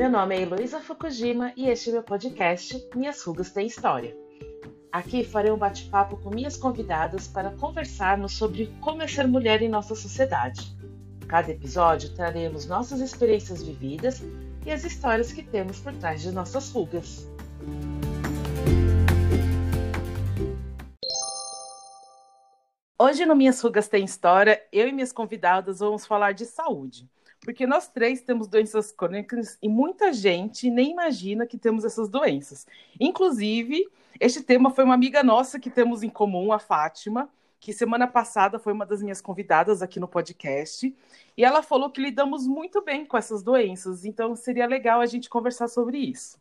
Meu nome é Heloísa Fukujima e este é meu podcast Minhas Rugas Têm História. Aqui farei um bate-papo com minhas convidadas para conversarmos sobre como é ser mulher em nossa sociedade. Cada episódio traremos nossas experiências vividas e as histórias que temos por trás de nossas rugas. Hoje no Minhas Rugas Tem História, eu e minhas convidadas vamos falar de saúde. Porque nós três temos doenças crônicas e muita gente nem imagina que temos essas doenças. Inclusive, este tema foi uma amiga nossa que temos em comum, a Fátima, que semana passada foi uma das minhas convidadas aqui no podcast. E ela falou que lidamos muito bem com essas doenças, então seria legal a gente conversar sobre isso.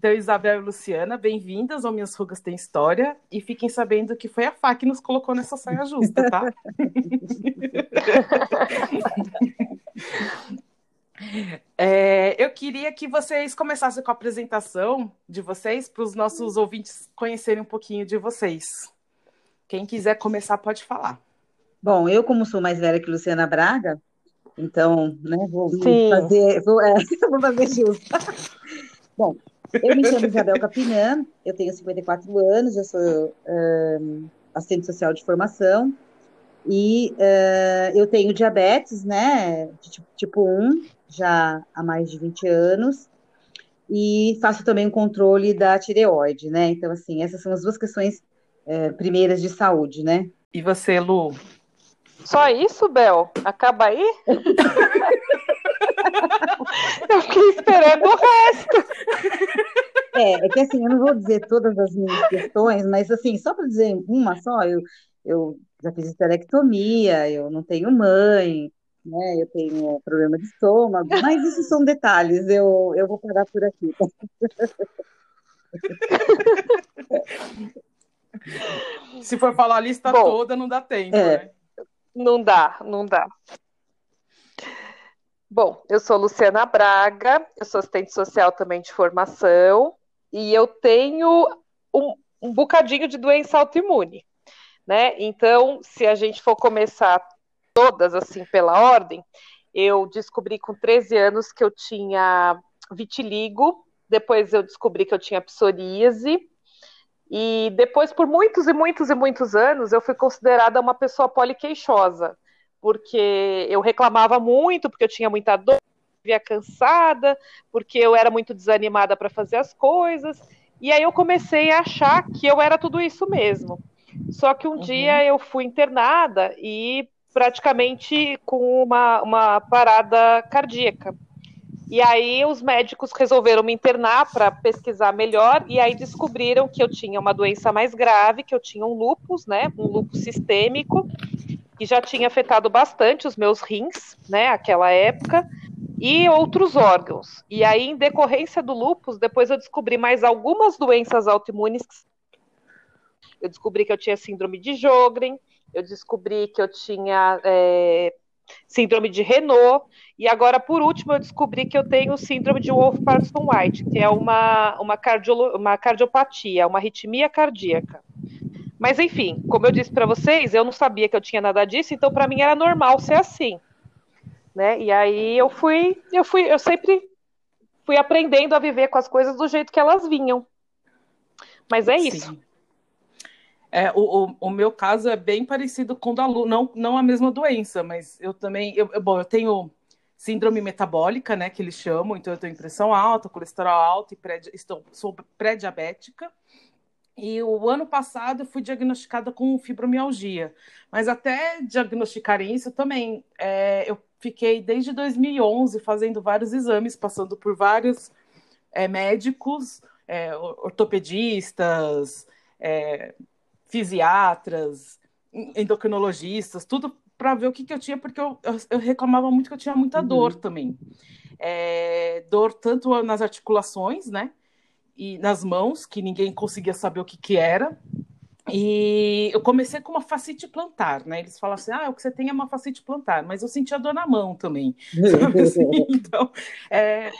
Então, Isabel e Luciana, bem-vindas ao Minhas Rugas Tem História e fiquem sabendo que foi a Fá que nos colocou nessa saia justa, tá? é, eu queria que vocês começassem com a apresentação de vocês para os nossos ouvintes conhecerem um pouquinho de vocês. Quem quiser começar pode falar. Bom, eu como sou mais velha que Luciana Braga, então, né, vou Sim. fazer, vou, é, vou fazer justo. Bom, eu me chamo Isabel Capinã, eu tenho 54 anos, eu sou um, assistente social de formação e uh, eu tenho diabetes, né, de tipo, tipo 1, já há mais de 20 anos, e faço também o controle da tireoide, né, então, assim, essas são as duas questões uh, primeiras de saúde, né. E você, Lu? Só isso, Bel? Acaba aí? eu fiquei esperando o resto. É, é que assim, eu não vou dizer todas as minhas questões, mas assim, só para dizer uma só, eu, eu já fiz esterectomia, eu não tenho mãe, né? Eu tenho problema de estômago, mas isso são detalhes, eu, eu vou parar por aqui. Se for falar a lista Bom, toda, não dá tempo, é. né? Não dá, não dá. Bom, eu sou Luciana Braga, eu sou assistente social também de formação, e eu tenho um, um bocadinho de doença autoimune, né? Então, se a gente for começar todas assim pela ordem, eu descobri com 13 anos que eu tinha vitiligo, depois eu descobri que eu tinha psoríase, e depois, por muitos e muitos e muitos anos, eu fui considerada uma pessoa poliqueixosa, porque eu reclamava muito, porque eu tinha muita dor, via cansada, porque eu era muito desanimada para fazer as coisas. E aí eu comecei a achar que eu era tudo isso mesmo. Só que um uhum. dia eu fui internada e praticamente com uma, uma parada cardíaca. E aí os médicos resolveram me internar para pesquisar melhor e aí descobriram que eu tinha uma doença mais grave, que eu tinha um lupus, né, um lupus sistêmico, que já tinha afetado bastante os meus rins, né, aquela época, e outros órgãos. E aí em decorrência do lupus, depois eu descobri mais algumas doenças autoimunes. Eu descobri que eu tinha síndrome de Jogren, eu descobri que eu tinha é, síndrome de Renault, e agora, por último, eu descobri que eu tenho síndrome de Wolff-Parkinson-White, que é uma, uma, cardiolo, uma cardiopatia, uma arritmia cardíaca. Mas, enfim, como eu disse para vocês, eu não sabia que eu tinha nada disso, então para mim era normal ser assim. Né? E aí eu fui, eu fui, eu sempre fui aprendendo a viver com as coisas do jeito que elas vinham. Mas é isso. Sim. É, o, o, o, meu caso é bem parecido com o da Lu, não, não a mesma doença, mas eu também, eu, eu, bom, eu tenho síndrome metabólica, né, que eles chamam, então eu tenho pressão alta, colesterol alto e pré, estou, sou pré-diabética. E o ano passado eu fui diagnosticada com fibromialgia, mas até diagnosticarem isso também, é, eu fiquei desde 2011 fazendo vários exames, passando por vários é, médicos, é, ortopedistas, é, fisiatras, endocrinologistas, tudo para ver o que, que eu tinha, porque eu, eu, reclamava muito que eu tinha muita uhum. dor também. É, dor tanto nas articulações, né? E nas mãos, que ninguém conseguia saber o que, que era. E eu comecei com uma facite plantar, né? Eles falam assim: ah, o que você tem é uma facite plantar, mas eu sentia dor na mão também. Assim? Então, é...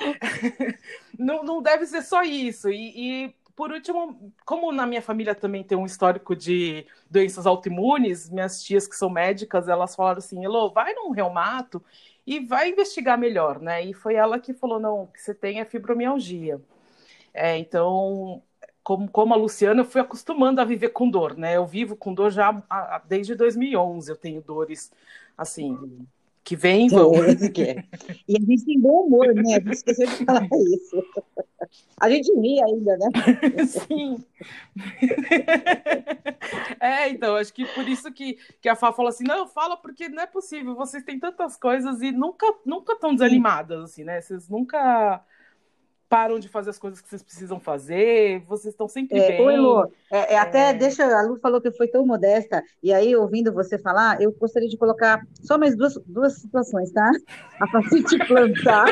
não, não deve ser só isso. E, e por último, como na minha família também tem um histórico de doenças autoimunes, minhas tias que são médicas, elas falaram assim, Elô, vai num reumato e vai investigar melhor, né? E foi ela que falou, não, o que você tem é fibromialgia. É, então, como, como a Luciana, eu fui acostumando a viver com dor, né? Eu vivo com dor já desde 2011, eu tenho dores, assim, que vem e vão. É, e a gente tem bom humor, né? A gente esqueceu de falar isso. A gente ri ainda, né? Sim. É, então, acho que por isso que, que a Fá falou assim, não, fala porque não é possível, vocês têm tantas coisas e nunca nunca estão desanimadas, assim, né? Vocês nunca param de fazer as coisas que vocês precisam fazer, vocês estão sempre é, bem. Oi, Lu, é, é, até deixa, a Lu falou que foi tão modesta, e aí, ouvindo você falar, eu gostaria de colocar só mais duas, duas situações, tá? A facite plantar,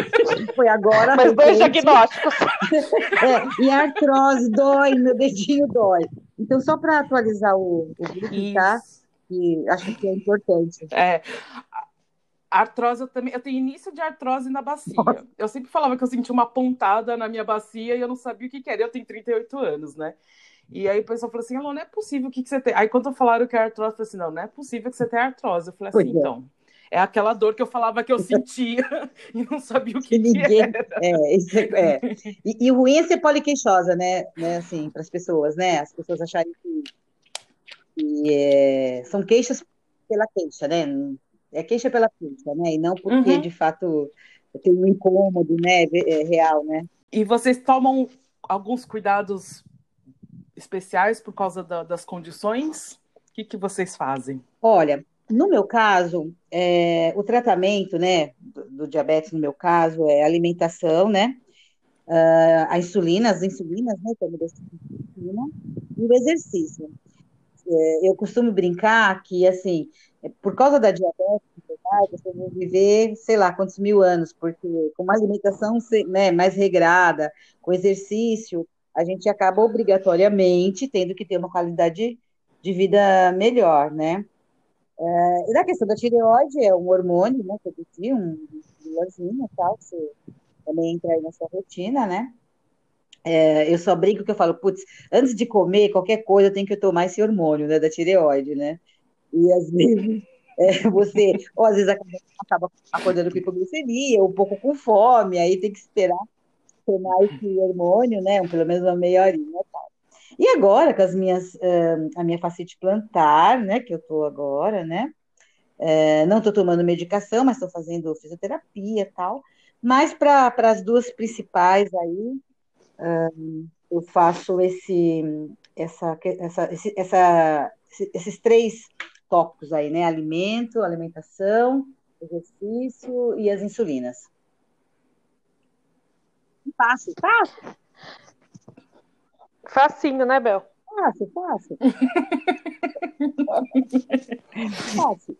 foi agora. Mas dois diagnósticos. é, e a artrose dói, meu dedinho dói. Então, só para atualizar o, o grupo, tá? Isso. tá? Que acho que é importante. É, artrose eu também. Eu tenho início de artrose na bacia. Nossa. Eu sempre falava que eu sentia uma pontada na minha bacia e eu não sabia o que, que era. Eu tenho 38 anos, né? E aí o pessoal falou assim: não é possível, o que, que você tem? Aí quando falaram que é artrose, eu falei assim: não, não é possível que você tenha artrose. Eu falei assim: é. então. É aquela dor que eu falava que eu sentia e não sabia o que, Ninguém, que era. É, é, é. E, e, o ruim é ser poliqueixosa, né? né assim, para as pessoas, né? As pessoas acharem que, que é, são queixas pela queixa, né? É queixa pela queixa, né? E não porque, uhum. de fato, tem um incômodo, né, é, real, né? E vocês tomam alguns cuidados especiais por causa da, das condições? O que, que vocês fazem? Olha, no meu caso, é, o tratamento, né, do, do, diabetes, no meu caso, é alimentação, né? Uh, a insulina, as insulinas, né, insulina, e o exercício. É, eu costumo brincar que, assim, por causa da diabetes, você vai viver, sei lá, quantos mil anos, porque com uma alimentação né, mais regrada, com exercício, a gente acaba obrigatoriamente tendo que ter uma qualidade de vida melhor, né? É, e na questão da tireoide, é um hormônio, né, que eu disse, um vilãozinho tal, que também entra aí na sua rotina, né? É, eu só brinco que eu falo, putz, antes de comer qualquer coisa, eu tenho que tomar esse hormônio, né, da tireoide, né? E às vezes é, você, ou às vezes acaba, acaba acordando com hipoglicemia, ou um pouco com fome, aí tem que esperar tomar esse hormônio, né? Pelo menos uma meia horinha tal. E agora, com as minhas, uh, a minha facite plantar, né? Que eu tô agora, né? Uh, não estou tomando medicação, mas estou fazendo fisioterapia e tal. Mas para as duas principais aí, uh, eu faço esse, essa, essa, esse, essa, esses três tópicos aí, né? Alimento, alimentação, exercício e as insulinas. Fácil, fácil. Facinho, né, Bel? Fácil, fácil. fácil.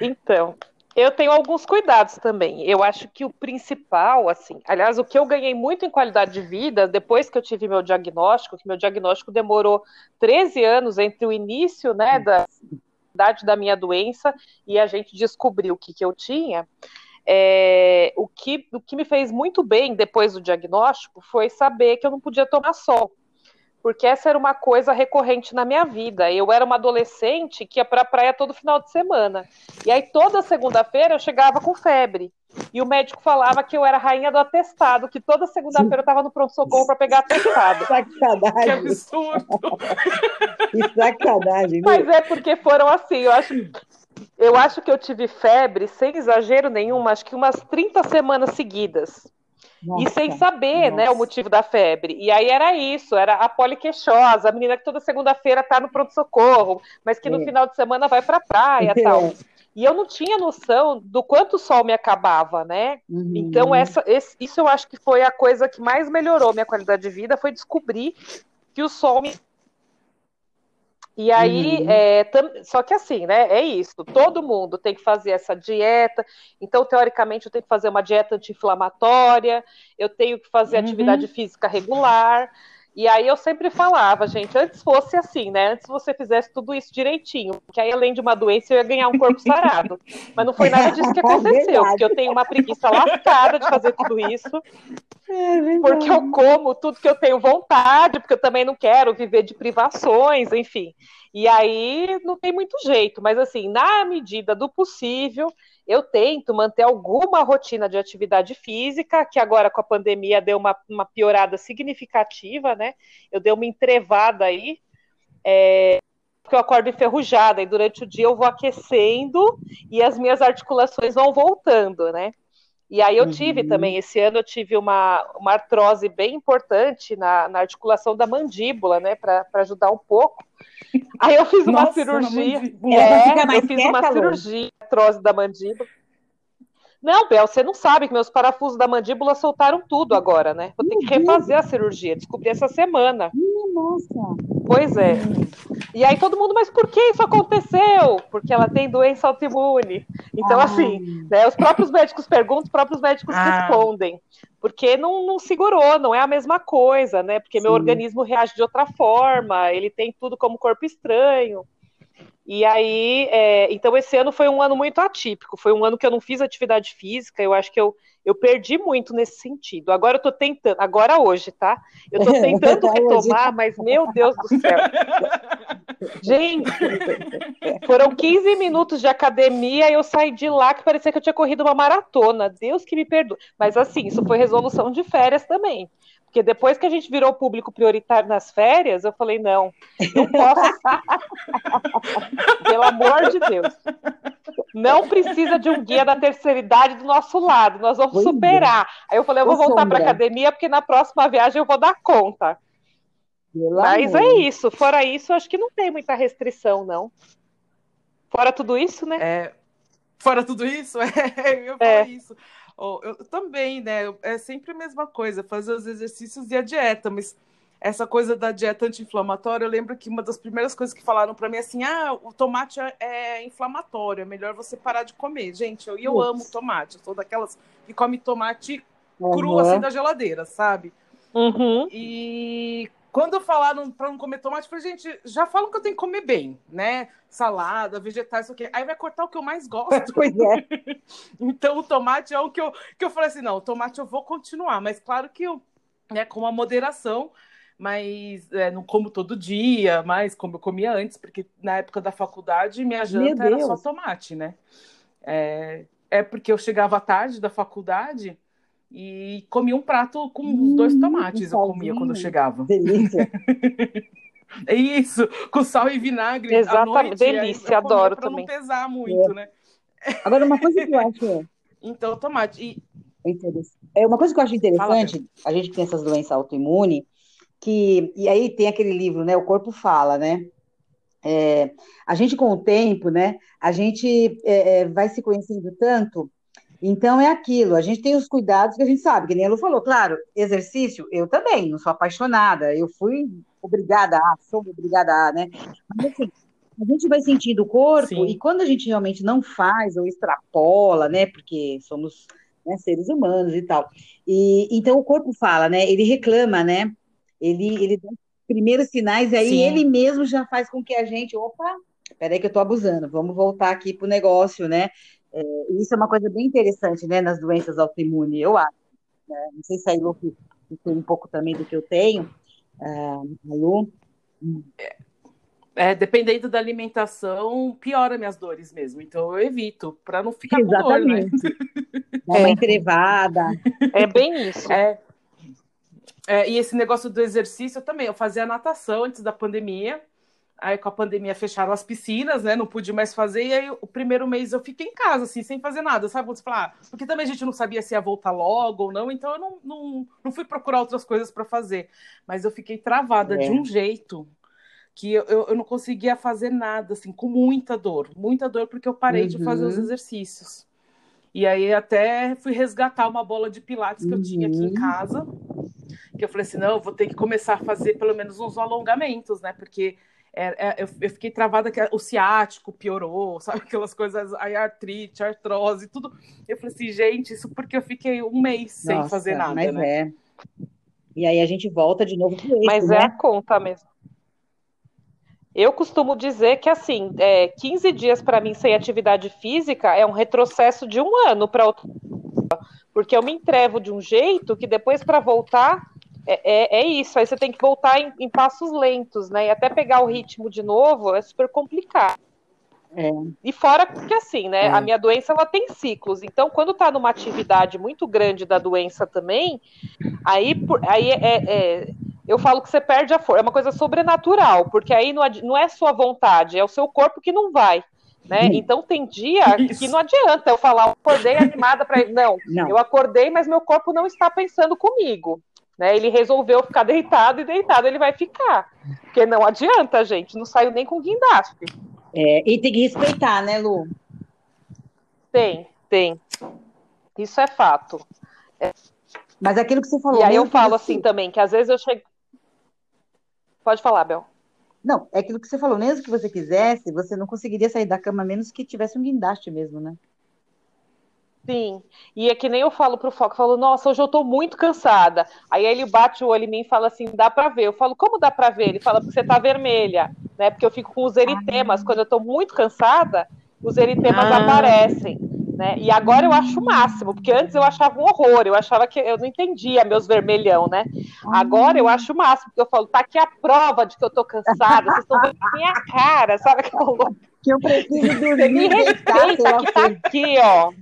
Então, eu tenho alguns cuidados também. Eu acho que o principal, assim, aliás, o que eu ganhei muito em qualidade de vida depois que eu tive meu diagnóstico, que meu diagnóstico demorou 13 anos entre o início, né, da idade da minha doença e a gente descobriu o que, que eu tinha. É, o, que, o que me fez muito bem depois do diagnóstico foi saber que eu não podia tomar sol porque essa era uma coisa recorrente na minha vida. Eu era uma adolescente que ia para a praia todo final de semana. E aí toda segunda-feira eu chegava com febre. E o médico falava que eu era rainha do atestado, que toda segunda-feira eu estava no pronto-socorro para pegar atestado. Sacanagem. Que absurdo. que sacanagem. Mas é porque foram assim, eu acho. Eu acho que eu tive febre, sem exagero nenhum, acho que umas 30 semanas seguidas. Nossa, e sem saber, né, o motivo da febre. E aí era isso, era a poliqueixosa, a menina que toda segunda-feira tá no pronto-socorro, mas que no é. final de semana vai pra praia e é. tal. E eu não tinha noção do quanto o sol me acabava, né? Uhum. Então, essa, esse, isso eu acho que foi a coisa que mais melhorou minha qualidade de vida, foi descobrir que o sol me e aí, uhum. é, tam, só que assim, né? É isso. Todo mundo tem que fazer essa dieta. Então, teoricamente, eu tenho que fazer uma dieta anti-inflamatória, eu tenho que fazer uhum. atividade física regular. E aí eu sempre falava, gente, antes fosse assim, né? Antes você fizesse tudo isso direitinho, porque aí além de uma doença eu ia ganhar um corpo sarado. Mas não foi nada disso que aconteceu, porque eu tenho uma preguiça lascada de fazer tudo isso. É porque eu como tudo que eu tenho vontade, porque eu também não quero viver de privações, enfim. E aí não tem muito jeito, mas assim, na medida do possível, eu tento manter alguma rotina de atividade física, que agora com a pandemia deu uma, uma piorada significativa, né? Eu dei uma entrevada aí, é, porque eu acordo enferrujada, e durante o dia eu vou aquecendo e as minhas articulações vão voltando, né? E aí eu uhum. tive também, esse ano eu tive uma, uma artrose bem importante na, na articulação da mandíbula, né, para ajudar um pouco. Aí eu fiz uma Nossa, cirurgia. É, eu fiz uma cirurgia, artrose da mandíbula. Não, Bel, você não sabe que meus parafusos da mandíbula soltaram tudo agora, né? Vou ter que refazer a cirurgia, descobri essa semana. Nossa. Pois é. E aí todo mundo, mas por que isso aconteceu? Porque ela tem doença autoimune. Então, ah. assim, né, os próprios médicos perguntam, os próprios médicos ah. respondem. Porque não, não segurou, não é a mesma coisa, né? Porque Sim. meu organismo reage de outra forma, ele tem tudo como corpo estranho. E aí, é, então esse ano foi um ano muito atípico, foi um ano que eu não fiz atividade física, eu acho que eu, eu perdi muito nesse sentido. Agora eu tô tentando, agora hoje, tá? Eu tô tentando retomar, mas meu Deus do céu. Gente, foram 15 minutos de academia e eu saí de lá que parecia que eu tinha corrido uma maratona. Deus que me perdoe. Mas assim, isso foi resolução de férias também. Porque depois que a gente virou público prioritário nas férias, eu falei, não, não posso. Pelo amor de Deus. Não precisa de um guia da terceira idade do nosso lado, nós vamos superar. Aí eu falei, eu vou voltar para academia, porque na próxima viagem eu vou dar conta. Pelo Mas amor. é isso. Fora isso, acho que não tem muita restrição, não. Fora tudo isso, né? É, fora tudo isso, é, eu falo é. isso. Oh, eu também, né? É sempre a mesma coisa, fazer os exercícios e a dieta, mas essa coisa da dieta anti-inflamatória, eu lembro que uma das primeiras coisas que falaram para mim é assim: ah, o tomate é, é inflamatório, é melhor você parar de comer. Gente, eu, eu amo tomate, eu sou daquelas que come tomate uhum. cru assim da geladeira, sabe? Uhum. E quando falaram para não comer tomate, eu falei, gente, já falam que eu tenho que comer bem, né? Salada, vegetais, isso aqui. Aí vai cortar o que eu mais gosto. pois é. então o tomate é o que eu, que eu falei assim, não, o tomate eu vou continuar, mas claro que eu, né, com uma moderação, mas é, não como todo dia, mas como eu comia antes, porque na época da faculdade minha janta era só tomate, né? É, é porque eu chegava tarde da faculdade e comia um prato com hum, dois tomates, eu comia quando eu chegava. Delícia. é isso, com sal e vinagre. Exatamente, delícia, adoro pra também. não pesar muito, é. né? Agora, uma coisa que eu acho. Então, tomate. E... É uma coisa que eu acho interessante, a gente tem essas doenças autoimunes, que. E aí tem aquele livro, né? O corpo fala, né? É, a gente, com o tempo, né? A gente é, é vai se conhecendo tanto então é aquilo, a gente tem os cuidados que a gente sabe, que nem a Lu falou, claro, exercício, eu também, não sou apaixonada, eu fui obrigada a, sou obrigada a, né? Mas assim, a gente vai sentindo o corpo, Sim. e quando a gente realmente não faz ou extrapola, né? Porque somos né, seres humanos e tal. E então o corpo fala, né? Ele reclama, né? Ele, ele dá os primeiros sinais, e aí Sim. ele mesmo já faz com que a gente, opa, peraí que eu tô abusando, vamos voltar aqui pro negócio, né? É, isso é uma coisa bem interessante, né, nas doenças autoimunes, eu acho. Né? Não sei se a Ilu tem um pouco também do que eu tenho, uh, Lu. É, é, dependendo da alimentação, piora minhas dores mesmo. Então eu evito, para não ficar Exatamente. com dor, né? Dá uma é. entrevada. É bem isso. É. É, e esse negócio do exercício também. Eu fazia natação antes da pandemia. Aí com a pandemia fecharam as piscinas, né? Não pude mais fazer. E aí o primeiro mês eu fiquei em casa, assim, sem fazer nada. Sabe você fala? Ah, porque também a gente não sabia se ia voltar logo ou não, então eu não, não, não fui procurar outras coisas para fazer. Mas eu fiquei travada é. de um jeito que eu, eu, eu, não conseguia fazer nada, assim, com muita dor. Muita dor, porque eu parei uhum. de fazer os uhum. exercícios. E aí até fui resgatar uma bola de pilates que eu tinha aqui em uhum. casa. Que eu falei assim, não, eu vou ter que começar a fazer pelo menos uns alongamentos, né? Porque é, é, eu, eu, fiquei travada que o ciático piorou, sabe? Aquelas coisas, aí artrite, artrose, tudo. Eu falei assim, gente, isso porque eu fiquei um mês sem Nossa, fazer nada, mas né? É. E aí a gente volta de novo pro Mas né? é a conta mesmo. Eu costumo dizer que, assim, é, 15 dias para mim sem atividade física é um retrocesso de um ano para outro. Porque eu me entrevo de um jeito que depois para voltar é, é, é, isso. Aí você tem que voltar em, em, passos lentos, né? E até pegar o ritmo de novo é super complicado. É. E fora que assim, né? É. A minha doença ela tem ciclos. Então, quando tá numa atividade muito grande da doença também, aí, aí é, é eu falo que você perde a força. É uma coisa sobrenatural, porque aí não, não é sua vontade, é o seu corpo que não vai. Né? Então tem dia Isso. que não adianta eu falar, eu acordei animada para não, não, eu acordei, mas meu corpo não está pensando comigo. Né? Ele resolveu ficar deitado e deitado ele vai ficar. Porque não adianta, gente, não saiu nem com guindaste. É, e tem que respeitar, né, Lu? Tem, tem. Isso é fato. É. Mas aquilo que você falou. E aí eu falo assim também, que às vezes eu chego. Pode falar, Bel. Não, é aquilo que você falou, mesmo que você quisesse, você não conseguiria sair da cama menos que tivesse um guindaste mesmo, né? Sim, e é que nem eu falo pro Foco, eu falo, nossa, hoje eu tô muito cansada. Aí ele bate o olho em mim e fala assim, dá pra ver. Eu falo, como dá pra ver? Ele fala, porque você tá vermelha, né? Porque eu fico com os eritemas. Quando eu tô muito cansada, os eritemas ah. aparecem. Né? E agora eu acho o máximo, porque antes eu achava um horror, eu achava que eu não entendia meus vermelhão, né? Agora eu acho o máximo, porque eu falo, tá aqui a prova de que eu tô cansada, vocês estão vendo minha cara, sabe que eu que eu preciso dormir. Me respeita que tá aqui, ó.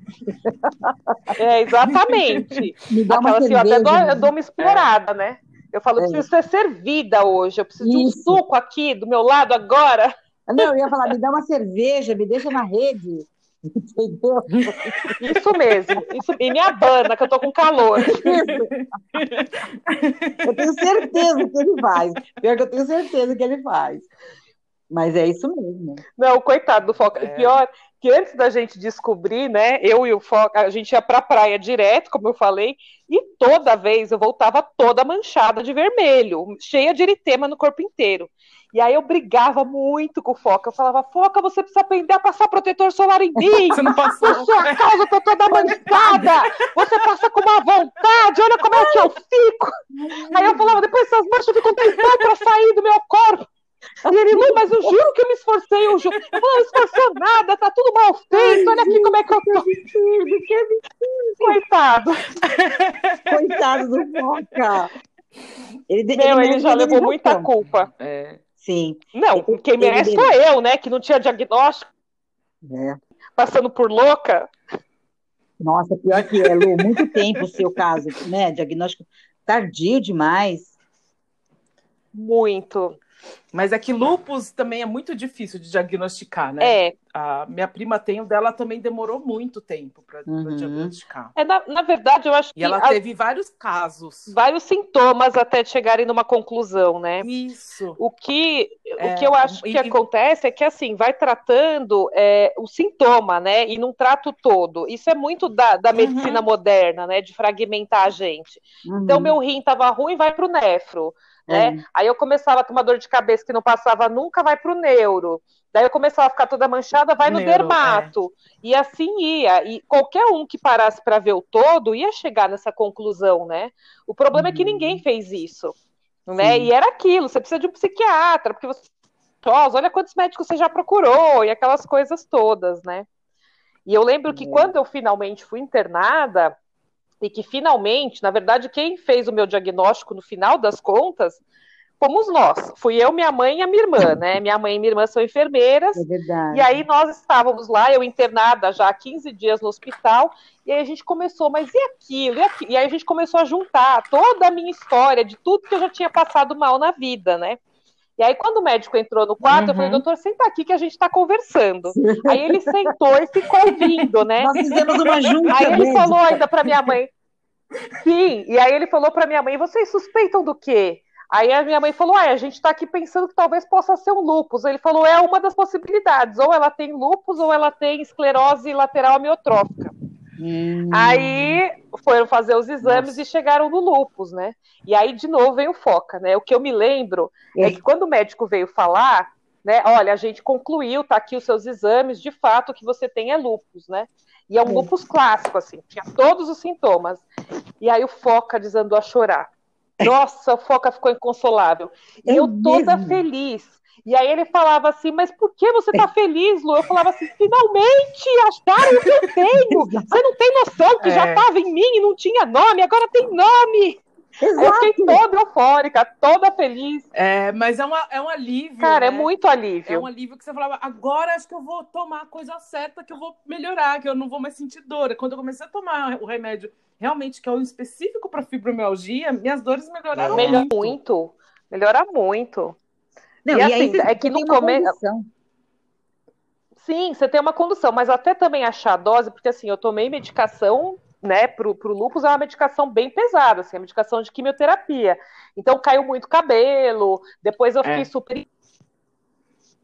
É, exatamente. Me dá uma assim, cerveja, eu, dou, eu dou uma explorada, é. né? Eu falo, eu é. preciso ser servida hoje, eu preciso Isso. de um suco aqui do meu lado agora. Não, eu ia falar, me dá uma cerveja, me deixa na rede. Entendeu? Isso mesmo. Isso, e me abana, que eu tô com calor. Eu tenho certeza que ele faz. Pior que eu tenho certeza que ele faz. Mas é isso mesmo. Não, coitado do Foca. É. Pior que antes da gente descobrir, né? Eu e o Foca, a gente ia pra praia direto, como eu falei, e toda vez eu voltava toda manchada de vermelho, cheia de eritema no corpo inteiro. E aí eu brigava muito com o Foca. Eu falava, Foca, você precisa aprender a passar protetor solar em mim. Você não passou. Por sua causa, eu tô toda manchada. Você passa com uma vontade, olha como é que eu fico. Aí eu falava, depois essas manchas ficam tentando pra sair do meu corpo. E ele, Lu, mas eu juro que eu me esforcei, eu juro. Eu não esforçou nada, tá tudo mal feito, olha aqui como é que eu tô. Coitado. Coitado do Foca. Ele, Meu, ele, ele já levou muita culpa. É. Sim. Não, quem merece sou eu, né? Que não tinha diagnóstico. É. Passando por louca. Nossa, pior que é, Lu, muito tempo o seu caso, né? Diagnóstico tardio demais. Muito. Mas é que lupus também é muito difícil de diagnosticar, né? É. A minha prima tem o dela também demorou muito tempo para uhum. diagnosticar. É, na, na, verdade, eu acho e que. E ela a... teve vários casos. Vários sintomas até chegarem numa conclusão, né? Isso. O que, é, o que eu acho e, que acontece é que, assim, vai tratando é, o sintoma, né? E não trata o todo. Isso é muito da, da uhum. medicina uhum. moderna, né? De fragmentar a gente. Uhum. Então, meu rim estava ruim, vai para o nefro né? É. Aí eu começava a ter uma dor de cabeça que não passava nunca, vai para o neuro. Daí eu começava a ficar toda manchada, vai no, neuro, dermato. É. E assim ia. E qualquer um que parasse para ver o todo ia chegar nessa conclusão, né? O problema uhum. é que ninguém uhum. fez isso. Né? E era aquilo, você precisa de um psiquiatra, porque você. Olha quantos médicos você já procurou, e aquelas coisas todas, né? E eu lembro que é. quando eu finalmente fui internada, e que finalmente, na verdade, quem fez o meu diagnóstico no final das contas fomos nós. Fui eu, minha mãe e a minha irmã, né? Minha mãe e minha irmã são enfermeiras. É verdade. E aí nós estávamos lá, eu internada já há 15 dias no hospital, e aí a gente começou, mas e aquilo? E, aquilo? e aí a gente começou a juntar toda a minha história, de tudo que eu já tinha passado mal na vida, né? E aí, quando o médico entrou no quarto, uhum. eu falei, uhum. doutor, senta aqui que a gente está conversando. Aí ele sentou e ficou ouvindo, né? Nós fizemos uma junta. Aí ele falou ainda para minha mãe. Sim, e aí ele falou para minha mãe: vocês suspeitam do quê? Aí a minha mãe falou: ah, a gente está aqui pensando que talvez possa ser um lupus. Ele falou: é uma das possibilidades. Ou ela tem lupus ou ela tem esclerose lateral amiotrófica. Hum. Aí foram fazer os exames Nossa. e chegaram no lupus, né? E aí de novo veio foca, né? O que eu me lembro é, é que quando o médico veio falar, né? Olha, a gente concluiu, tá aqui os seus exames, de fato o que você tem é lupus, né? E é um lupus clássico, assim, tinha todos os sintomas. E aí o Foca desandou a chorar. Nossa, o Foca ficou inconsolável. E é eu toda mesmo? feliz. E aí ele falava assim, mas por que você tá feliz, Lu? Eu falava assim, finalmente acharam o que eu tenho! Você não tem noção que é. já estava em mim e não tinha nome, agora tem nome! Exato. Eu fiquei toda eufórica, toda feliz. É, mas é, uma, é um alívio. Cara, é né? é muito alívio. É um alívio que você falava, agora acho que eu vou tomar a coisa certa, que eu vou melhorar, que eu não vou mais sentir dor. Quando eu comecei a tomar o remédio realmente, que é o específico para fibromialgia, minhas dores melhoraram Melhora muito. muito. Melhora muito. Não, e, e assim, é que no começo. Sim, você tem uma condução, mas até também achar a dose, porque assim, eu tomei medicação né, pro, pro lupus é uma medicação bem pesada, assim, é medicação de quimioterapia. Então caiu muito cabelo, depois eu fiquei é. super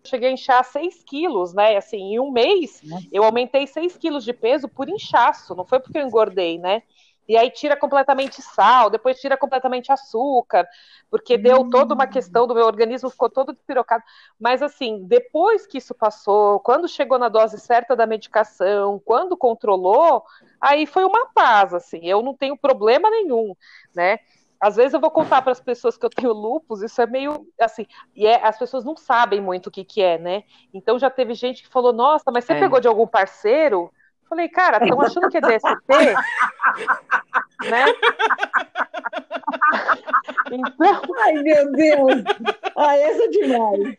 cheguei a inchar 6 quilos, né? Assim, em um mês eu aumentei 6 quilos de peso por inchaço, não foi porque eu engordei, né? E aí tira completamente sal, depois tira completamente açúcar, porque deu hum. toda uma questão do meu organismo, ficou todo despirocado. Mas assim, depois que isso passou, quando chegou na dose certa da medicação, quando controlou, aí foi uma paz, assim, eu não tenho problema nenhum, né? Às vezes eu vou contar para as pessoas que eu tenho lupus, isso é meio assim, e é, as pessoas não sabem muito o que, que é, né? Então já teve gente que falou: Nossa, mas você é. pegou de algum parceiro? Falei, cara, estão achando que é DST? né? Então... Ai, meu Deus! Ai, essa é demais.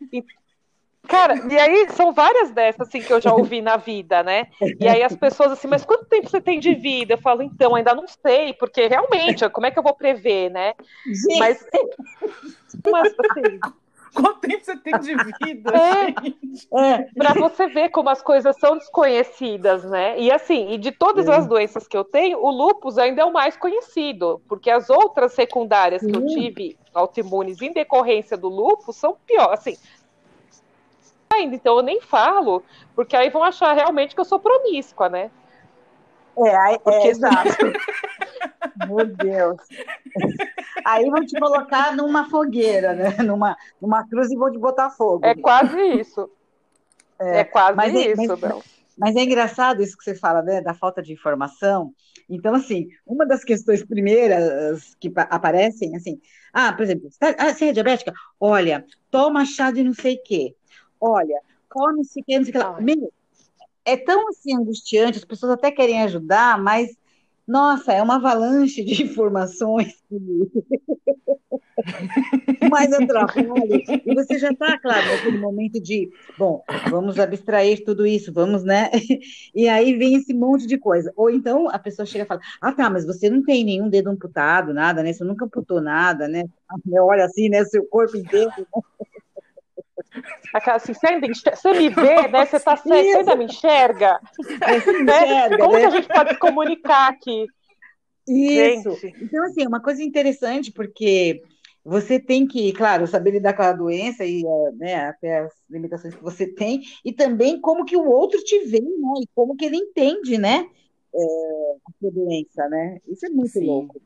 Cara, e aí são várias dessas assim que eu já ouvi na vida, né? E aí as pessoas assim, mas quanto tempo você tem de vida? Eu falo, então, ainda não sei, porque realmente, como é que eu vou prever, né? Gente. Mas, mas assim, Quanto tempo você tem de vida? É, é para você ver como as coisas são desconhecidas, né? E assim, e de todas é. as doenças que eu tenho, o lupus ainda é o mais conhecido, porque as outras secundárias que eu tive autoimunes em decorrência do lupus são piores, assim. Ainda, então eu nem falo, porque aí vão achar realmente que eu sou promíscua, né? É, porque... é exato. Meu Deus. Aí vão te colocar numa fogueira, né? Numa, numa cruz e vão te botar fogo. É quase isso. É, é quase mas é, isso, mas, mas, é engraçado isso que você fala, né? Da falta de informação. Então, assim, uma das questões primeiras que aparecem, assim, ah, por exemplo, você, tá, ah, você é diabética? Olha, toma chá de não sei o quê. Olha, come se quer, não sei o que lá. Meu, é tão assim angustiante, as pessoas até querem ajudar, mas nossa, é uma avalanche de informações mais atrapalha. E você já está, claro, naquele momento de, bom, vamos abstrair tudo isso, vamos, né? E aí vem esse monte de coisa. Ou então a pessoa chega e fala, ah, tá, mas você não tem nenhum dedo amputado, nada, né? Você nunca amputou nada, né? Olha assim, né? Seu corpo inteiro. Né? Aquela assim, você, ainda enxerga, você me vê, né? Você tá certo, você ainda me enxerga? É, né? enxerga Como né? que a gente pode se comunicar aqui? Isso. Gente. Então, assim, uma coisa interessante, porque você tem que, claro, saber lidar com a doença e né, até as limitações que você tem, e também como que o outro te vê, né? E como que ele entende, né? É, a sua doença, né? Isso é muito Sim. louco.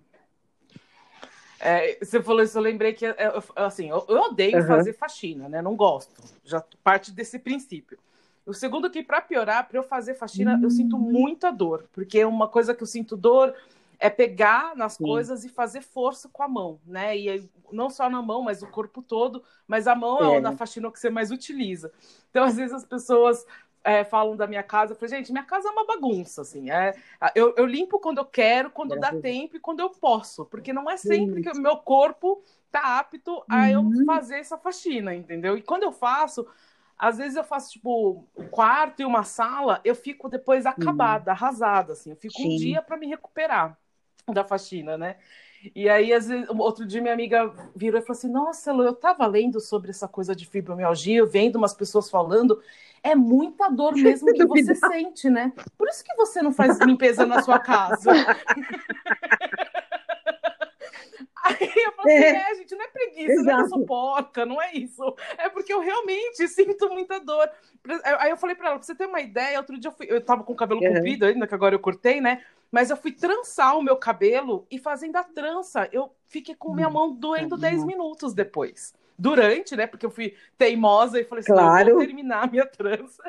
É, você falou isso, eu lembrei que, é, assim, eu, eu odeio uhum. fazer faxina, né? Não gosto. Já parte desse princípio. O segundo que, para piorar, para eu fazer faxina, uhum. eu sinto hum. muita dor, porque uma coisa que eu sinto dor é pegar nas Sim. coisas e fazer força com a mão, né? E não só na mão, mas o corpo todo, mas a mão é, é na faxina que você mais utiliza. Então, às vezes as pessoas é, falam da minha casa, eu falei, gente, minha casa é uma bagunça, assim, é, eu, eu limpo quando eu quero, quando dá tempo e quando eu posso, porque não é sempre que o meu corpo tá apto a uhum. eu fazer essa faxina, entendeu? E quando eu faço, às vezes eu faço, tipo, um quarto e uma sala, eu fico depois acabada, uhum. arrasada, assim, eu fico Sim. um dia para me recuperar da faxina, né? E aí, às vezes, outro dia minha amiga virou e falou assim: Nossa, Lu, eu tava lendo sobre essa coisa de fibromialgia, vendo umas pessoas falando, é muita dor mesmo que você sente, né? Por isso que você não faz limpeza na sua casa. Aí eu falei assim, é, é gente, não é preguiça, Exato. não é que eu sou porca, não é isso. É porque eu realmente sinto muita dor. Aí eu falei pra ela, pra você ter uma ideia, outro dia eu, fui, eu tava com o cabelo uhum. comprido ainda, que agora eu cortei, né? Mas eu fui trançar o meu cabelo e fazendo a trança, eu fiquei com minha mão doendo 10 minutos depois. Durante, né? Porque eu fui teimosa e falei assim, claro. eu vou terminar a minha trança.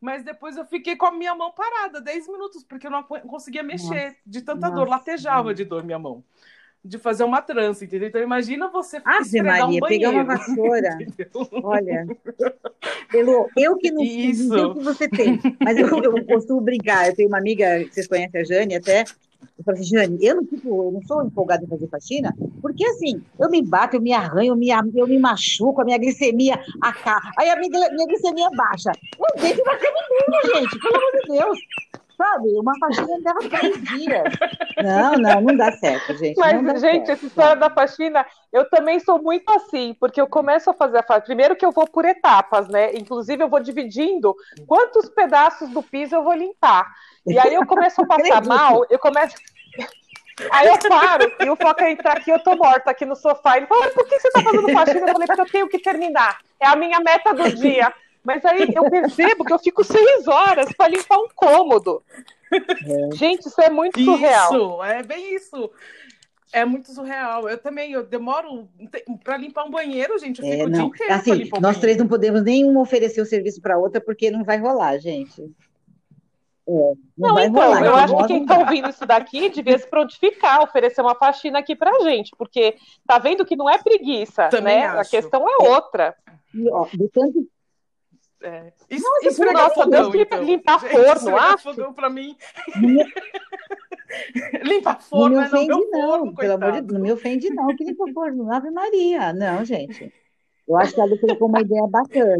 Mas depois eu fiquei com a minha mão parada 10 minutos, porque eu não conseguia mexer Nossa. de tanta Nossa. dor, latejava de dor minha mão. de fazer uma trança, entendeu? Então imagina você Ave Maria, um pegar uma vassoura. Olha, pelo, eu que não, Isso. sei o que você tem, mas eu, eu costumo brincar. Eu tenho uma amiga, vocês conhecem a Jane até, eu falei Jane, eu não, eu não sou empolgada em fazer faxina, porque assim, eu me bato, eu me arranho, eu me, eu me machuco, a minha glicemia, a cá, aí a minha, minha glicemia baixa. Eu deito na cama gente, pelo amor de Deus. Sabe, uma faxina leva três dias. Não, não, não dá certo, gente. Mas, gente, certo. essa história da faxina, eu também sou muito assim, porque eu começo a fazer a faxina. Primeiro que eu vou por etapas, né? Inclusive, eu vou dividindo quantos pedaços do piso eu vou limpar. E aí eu começo a passar mal, eu começo. Aí eu paro e o Foca entrar aqui, eu tô morta aqui no sofá. Ele fala, por que você tá fazendo faxina? Eu falei, porque eu tenho que terminar. É a minha meta do dia. Mas aí eu percebo que eu fico seis horas para limpar um cômodo. É. Gente, isso é muito surreal. Isso, é bem isso. É muito surreal. Eu também, eu demoro para limpar um banheiro, gente. Eu fico é, não. o dia inteiro assim, Nós três não podemos nenhum oferecer o serviço para outra, porque não vai rolar, gente. É, não, não então, rolar, eu acho que quem está ouvindo isso daqui devia se prontificar, oferecer uma faxina aqui pra gente, porque tá vendo que não é preguiça, Também né? Acho. A questão é outra. E, ó, de tanto, é. Isso, Nossa, isso nossa, fogão, Deus então. limpar forno, ah? fogão pra mim. limpar forno, não me ofende, não, não forno, pelo amor de Deus, não me ofende, não, que limpa forno, Ave Maria. Não, gente. Eu acho que ela colocou uma ideia bacana.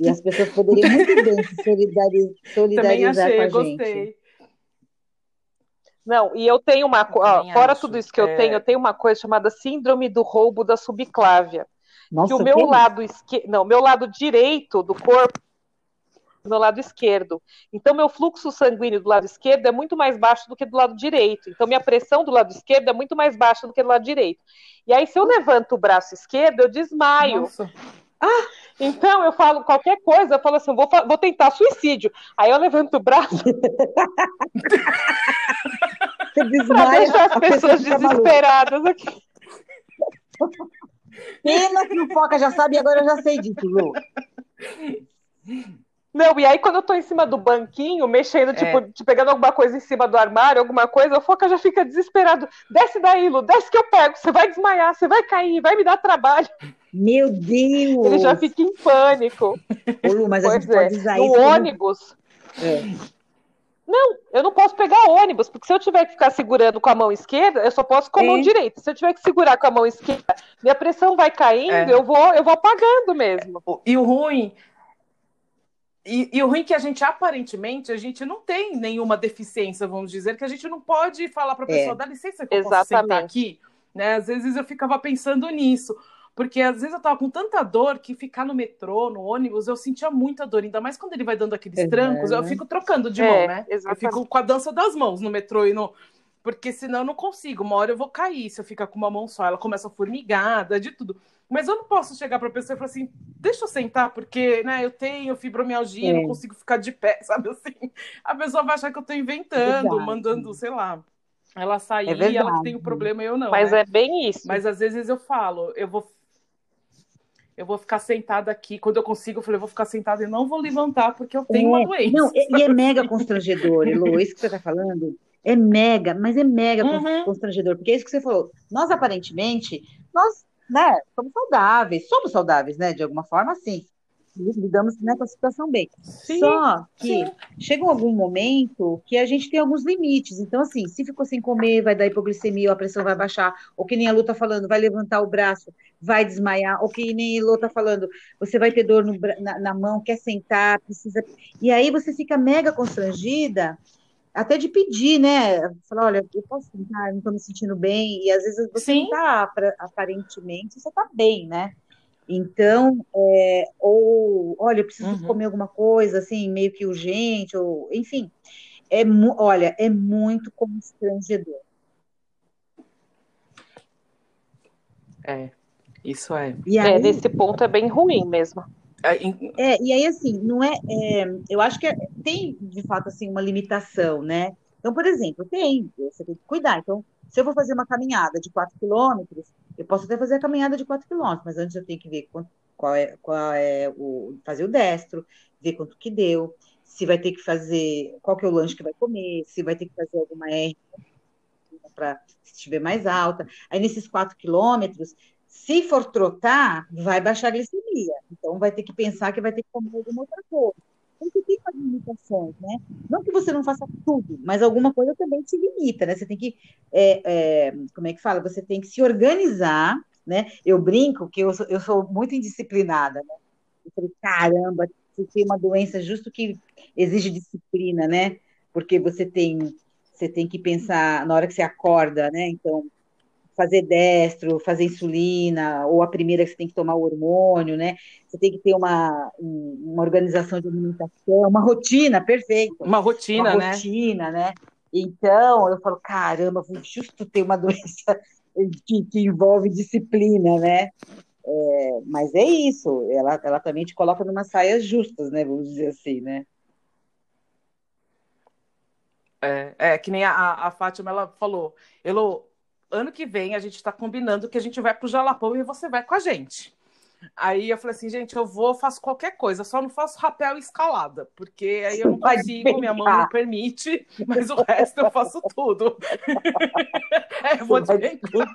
E as pessoas poderiam muito bem se solidariz, solidarizar achei, com a gente. Gostei. Não, e eu tenho uma coisa, fora tudo isso que eu é... tenho, eu tenho uma coisa chamada síndrome do roubo da subclávia. Nossa, que o meu que... lado esquerdo, não, meu lado direito do corpo meu lado esquerdo. Então, meu fluxo sanguíneo do lado esquerdo é muito mais baixo do que do lado direito. Então, minha pressão do lado esquerdo é muito mais baixa do que do lado direito. E aí, se eu levanto o braço esquerdo, eu desmaio. Nossa. Ah, então eu falo qualquer coisa, eu falo assim, vou, vou tentar suicídio. Aí eu levanto o braço. Você desmaia, pra deixar as pessoas desesperadas aqui. Pena que no Foca já sabe, agora eu já sei disso, Lu. Não, e aí quando eu tô em cima do banquinho, mexendo, tipo, é. pegando alguma coisa em cima do armário, alguma coisa, o Foca já fica desesperado. Desce daí, Lu, desce que eu pego. Você vai desmaiar, você vai cair, vai me dar trabalho. Meu Deus! Ele já fica em pânico. Ô, Lu, mas pois a gente é. pode usar no isso. No ônibus. É. Não, eu não posso pegar ônibus, porque se eu tiver que ficar segurando com a mão esquerda, eu só posso com a mão direita. Se eu tiver que segurar com a mão esquerda, minha pressão vai caindo, é. eu vou eu vou apagando mesmo. E o ruim e, e, o ruim é que a gente, aparentemente, a gente não tem nenhuma deficiência, vamos dizer, que a gente não pode falar para a pessoa, é. dá licença que eu Exatamente. posso sentar aqui. Né? Às vezes eu ficava pensando nisso. Porque às vezes eu tava com tanta dor que ficar no metrô, no ônibus, eu sentia muita dor. Ainda mais quando ele vai dando aqueles uhum. trancos, eu fico trocando de mão, é, né? Exatamente. Eu fico com a dança das mãos no metrô e no. Porque senão eu não consigo. Uma hora eu vou cair se eu ficar com uma mão só. Ela começa a formigada, de tudo. Mas eu não posso chegar para a pessoa e falar assim: deixa eu sentar, porque né, eu tenho fibromialgia, é. não consigo ficar de pé, sabe assim? A pessoa vai achar que eu estou inventando, é mandando, sei lá. Ela sair, é ela que tem o problema, eu não. Mas né? é bem isso. Mas às vezes eu falo, eu vou eu vou ficar sentada aqui. Quando eu consigo, eu falei, eu vou ficar sentada e não vou levantar porque eu tenho é, uma doença. Não, e, é mega constrangedor, Elo, isso que você está falando é mega, mas é mega uhum. constrangedor, porque é isso que você falou. Nós, aparentemente, nós, né, somos saudáveis, somos saudáveis, né, de alguma forma, sim lidamos né, com a situação bem. Sim, Só que sim. chega algum momento que a gente tem alguns limites. Então, assim, se ficou sem comer, vai dar hipoglicemia, ou a pressão vai baixar, ou que nem a Lu tá falando, vai levantar o braço, vai desmaiar, ou que nem a Lu tá falando, você vai ter dor no, na, na mão, quer sentar, precisa. E aí você fica mega constrangida até de pedir, né? Falar, olha, eu posso sentar, não estou me sentindo bem, e às vezes você Sim. não tá, aparentemente, você está bem, né? Então, é, ou, olha, eu preciso uhum. comer alguma coisa, assim, meio que urgente, ou, enfim, é, olha, é muito constrangedor. É, isso é. E é, aí, é, nesse ponto é bem ruim mesmo. É, é, e aí, assim, não é, é eu acho que é, tem, de fato, assim, uma limitação, né? Então, por exemplo, tem, você tem que cuidar. Então, se eu vou fazer uma caminhada de 4 quilômetros, eu posso até fazer a caminhada de 4 quilômetros, mas antes eu tenho que ver qual é, qual é o. fazer o destro, ver quanto que deu, se vai ter que fazer, qual que é o lanche que vai comer, se vai ter que fazer alguma R para se estiver mais alta. Aí nesses 4 quilômetros, se for trotar, vai baixar a glicemia. Então vai ter que pensar que vai ter que comer alguma outra coisa. Então você tem limitações, né? Não que você não faça tudo, mas alguma coisa também te limita, né? Você tem que, é, é, como é que fala? Você tem que se organizar, né? Eu brinco que eu sou, eu sou muito indisciplinada, né? Eu falei, caramba, você tem uma doença justo que exige disciplina, né? Porque você tem, você tem que pensar na hora que você acorda, né? Então, fazer destro, fazer insulina, ou a primeira que você tem que tomar o hormônio, né? Você tem que ter uma, uma organização de alimentação, uma rotina perfeita. Uma rotina, uma né? rotina, né? Então, eu falo, caramba, vou justo ter uma doença que, que envolve disciplina, né? É, mas é isso, ela, ela também te coloca numa saias justas, né? Vamos dizer assim, né? É, é que nem a, a Fátima ela falou, Elo, ano que vem a gente está combinando que a gente vai para o Jalapão e você vai com a gente. Aí eu falei assim, gente, eu vou, faço qualquer coisa, só não faço rapel e escalada, porque aí eu não consigo, minha mão não permite, mas o resto eu faço tudo. é, vou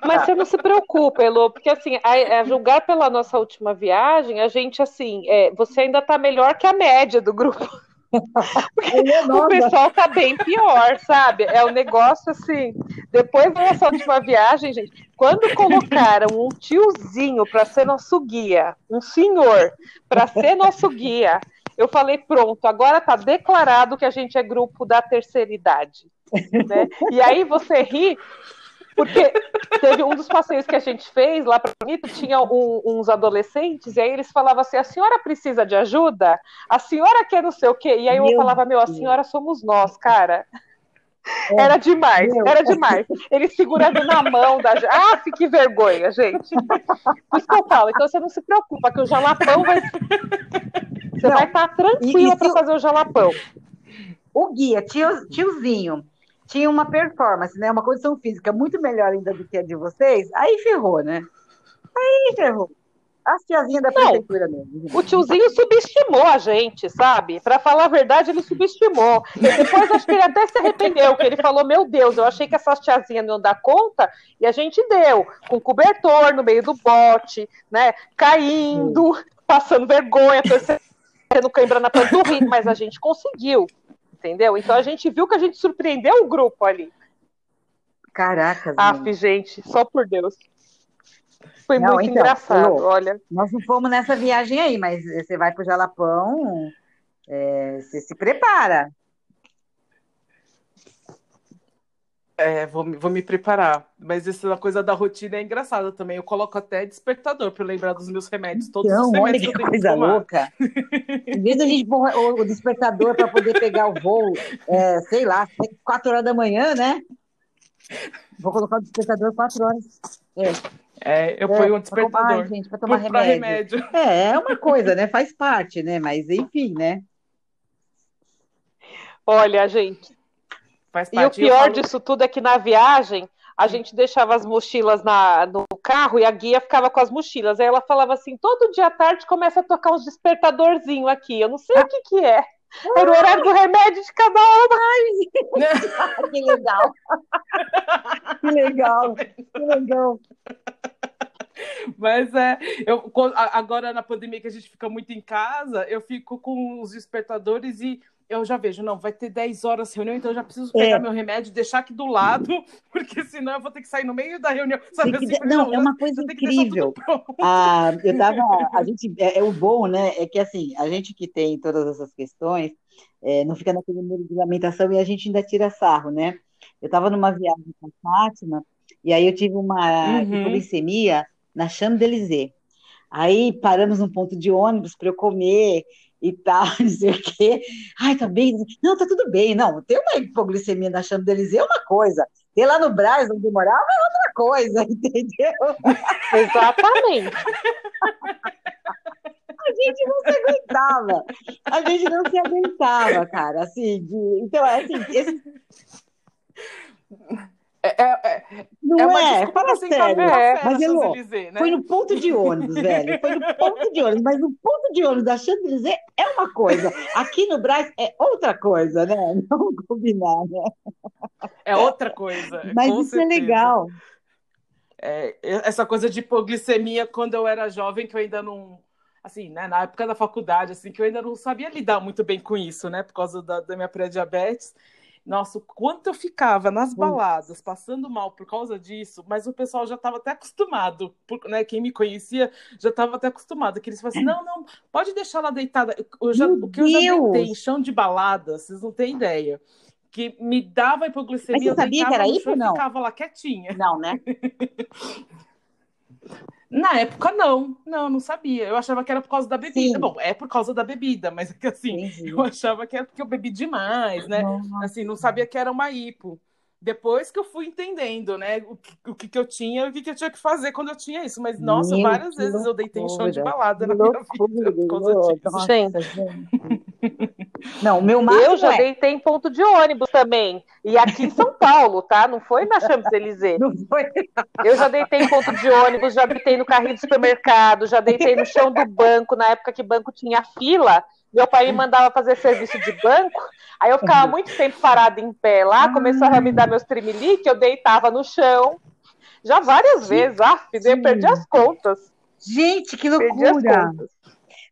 mas você não se preocupa, Elô, porque assim, a, a, julgar pela nossa última viagem, a gente assim, é, você ainda está melhor que a média do grupo. o pessoal tá bem pior, sabe? É um negócio assim. Depois dessa última viagem, gente, quando colocaram um tiozinho para ser nosso guia, um senhor para ser nosso guia, eu falei: pronto, agora tá declarado que a gente é grupo da terceira idade. Né? E aí você ri, porque teve um dos passeios que a gente fez lá para Bonito, tinha um, uns adolescentes, e aí eles falavam assim: a senhora precisa de ajuda? A senhora quer não sei o quê? E aí eu meu falava: meu, a senhora somos nós, cara. É, era demais, meu. era demais. Ele segurando na mão da gente. Ah, que vergonha, gente. Por isso que eu falo, então você não se preocupa, que o jalapão vai. Você não, vai estar tranquila para fazer o jalapão. O guia, tio, tiozinho, tinha uma performance, né? Uma condição física muito melhor ainda do que a de vocês, aí ferrou, né? Aí ferrou. As tiazinhas da prefeitura Não, mesmo. O tiozinho subestimou a gente, sabe? Para falar a verdade, ele subestimou. E depois acho que ele até se arrependeu, que ele falou: Meu Deus, eu achei que essas tiazinhas não dar conta, e a gente deu, com cobertor no meio do bote, né? Caindo, passando vergonha, tendo cãibra na panturrilha, mas a gente conseguiu entendeu? Então a gente viu que a gente surpreendeu o grupo ali. Caraca. Af, gente, só por Deus. Foi não, muito então, engraçado, eu, olha. Nós não fomos nessa viagem aí, mas você vai para o Jalapão, é, você se prepara. É, vou, vou me preparar. Mas essa coisa da rotina é engraçada também. Eu coloco até despertador para lembrar dos meus remédios. Todos então, os remédios olha que, que coisa louca. em vez de a gente pôr o despertador para poder pegar o voo, é, sei lá, 4 horas da manhã, né? Vou colocar o despertador 4 horas. É. É, eu é, ponho um despertador. Pra tomar, gente, para tomar remédio. remédio. É, é uma coisa, né? Faz parte, né? Mas enfim, né? Olha, gente, Faz parte. E o pior falo... disso tudo é que na viagem a gente deixava as mochilas na, no carro e a guia ficava com as mochilas. Aí ela falava assim: todo dia à tarde começa a tocar uns despertadorzinho aqui. Eu não sei o que, que é. Era o horário do remédio de cada uma. que legal. que legal. Que legal. Mas é, eu, agora na pandemia que a gente fica muito em casa, eu fico com os despertadores e eu já vejo, não, vai ter 10 horas reunião, então eu já preciso pegar é. meu remédio, deixar aqui do lado, porque senão eu vou ter que sair no meio da reunião. Sabe, assim, de... não, não, é uma coisa incrível. Ah, eu tava, a gente, é, é, o bom, né, é que assim, a gente que tem todas essas questões, é, não fica naquele número de lamentação e a gente ainda tira sarro, né? Eu estava numa viagem com a Fátima, e aí eu tive uma uhum. hipoglicemia na Champs-Élysées. Aí paramos num ponto de ônibus para eu comer, e tal, não sei o quê. Ai, tá bem? Não, tá tudo bem. Não, ter uma hipoglicemia na Champs-Élysées é uma coisa. Ter lá no Brás, onde morava, é outra coisa, entendeu? Exatamente. A gente não se aguentava. A gente não se aguentava, cara. Assim, de... Então, é assim, esse... É, é, é, não é uma é? Fala sério. É. Mas, Elô, né? foi no ponto de ônibus, velho. Foi no ponto de ônibus. Mas no ponto de ônibus da Champs-Élysées é uma coisa. Aqui no Brasil é outra coisa, né? Não combinar, né? É outra coisa. Mas isso certeza. é legal. É, essa coisa de hipoglicemia, quando eu era jovem, que eu ainda não assim, né, na época da faculdade, assim, que eu ainda não sabia lidar muito bem com isso, né, por causa da, da minha pré-diabetes. Nossa, o quanto eu ficava nas baladas, passando mal por causa disso, mas o pessoal já estava até acostumado, né? Quem me conhecia já estava até acostumado, que eles falavam assim, não, não, pode deixar ela deitada. Eu já, o que eu já deitei em chão de balada, vocês não têm ideia. Que me dava hipoglicemia, mas você sabia que era isso não? ficava lá quietinha. Não, né? Na época, não. Não, não sabia. Eu achava que era por causa da bebida. Sim. Bom, é por causa da bebida, mas é que assim, Entendi. eu achava que era porque eu bebi demais, né? Nossa. Assim, não sabia que era uma hipo. Depois que eu fui entendendo, né, o que, o que, que eu tinha e o que, que eu tinha que fazer quando eu tinha isso. Mas, nossa, Meu, várias vezes loucura. eu deitei em chão de balada na minha vida por causa disso. Gente. Não, meu máximo Eu já é... deitei em ponto de ônibus também. E aqui em São Paulo, tá? Não foi na Champs-Élysées. Não foi. Eu já deitei em ponto de ônibus, já deitei no carrinho do supermercado, já deitei no chão do banco, na época que banco tinha fila. Meu pai me mandava fazer serviço de banco, aí eu ficava muito tempo parada em pé lá, começava a me dar meus trimelique, eu deitava no chão. Já várias vezes, ah, eu perdi as contas. Gente, que loucura!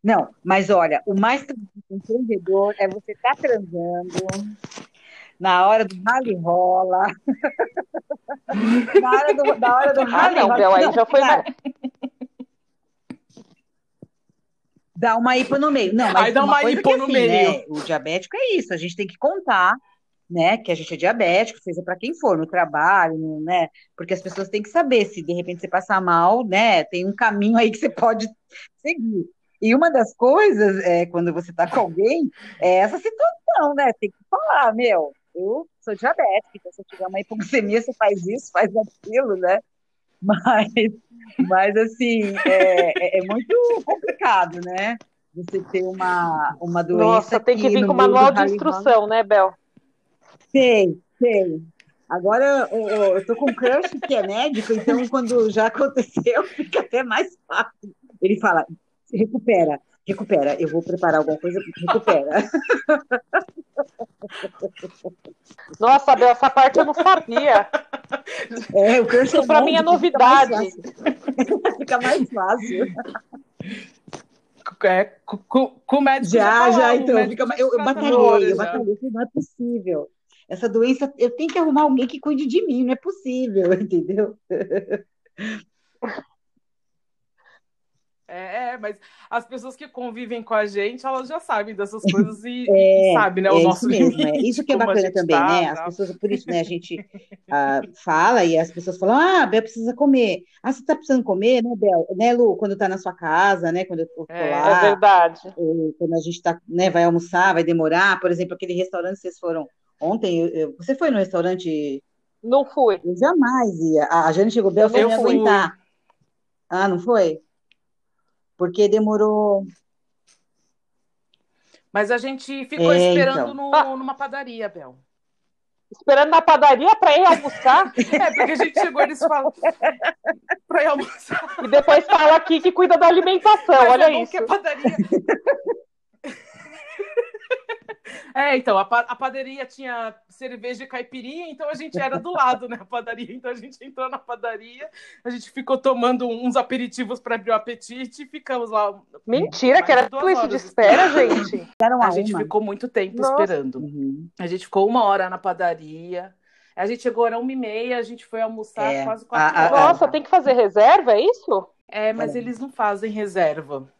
Não, mas olha, o mais empreendedor é você estar tá transando na hora do rally rola. na hora do, na hora do rally ah, não, rola. aí já foi. Cara, dá uma hipo no meio. Não, mas Aí dá uma, uma hipo no assim, meio. Né, o diabético é isso, a gente tem que contar, né, que a gente é diabético, seja para quem for, no trabalho, né, porque as pessoas têm que saber se de repente você passar mal, né, tem um caminho aí que você pode seguir. E uma das coisas, é, quando você está com alguém, é essa situação, né, tem que falar, meu, eu sou diabética, então se eu tiver uma hipoglicemia, você faz isso, faz aquilo, né, mas mas, assim, é, é, é, muito complicado, né? Você ter uma, uma doença. Nossa, tem que vir com manual de instrução, né, Bel? Tem, tem. Agora eu, tô com um crush que é médico, então quando já aconteceu, fica até mais fácil. Ele fala: recupera, recupera, eu vou preparar alguma coisa, recupera. Nossa, Bel, essa parte eu não sabia. É, o crush Isso é para mim é novidade. Fica mais fácil. É, com, com o médico já, já, já então. Fica, eu, eu batalhei, eu batalhei, não é possível. Essa doença, eu tenho que arrumar alguém que cuide de mim, não é possível, entendeu? É, é, mas as pessoas que convivem com a gente, elas já sabem dessas coisas e, é, e sabem, né? O é nosso isso mesmo, é. Isso que é bacana também, tá, né? As pessoas, por isso, né, a gente uh, fala e as pessoas falam, ah, Bel precisa comer. Ah, você tá precisando comer, né, Bel? Né, Lu, quando tá na sua casa, né? Quando eu tô é, lá. É verdade. quando a gente tá, né, vai almoçar, vai demorar. Por exemplo, aquele restaurante que vocês foram ontem, eu, eu, você foi no restaurante? Não fui. Eu jamais ia. A, a Jane chegou, Bel, eu não aguentar. Ah, não foi? Porque demorou. Mas a gente ficou é, esperando então. no, ah. numa padaria, Bel. Esperando na padaria para ir almoçar? é, porque a gente chegou e eles falam para ir almoçar. E depois fala aqui que cuida da alimentação, Mas olha é isso. Que a padaria... É, então, a, a padaria tinha cerveja e caipirinha, então a gente era do lado, né? A padaria. Então a gente entrou na padaria, a gente ficou tomando uns aperitivos para abrir o apetite e ficamos lá. Mentira, que era tudo isso de espera, gente. a gente ficou muito tempo Nossa. esperando. Uhum. A gente ficou uma hora na padaria. A gente chegou, era uma e meia, a gente foi almoçar é. quase quatro horas. Nossa, tem que fazer reserva, é isso? É, mas é. eles não fazem reserva.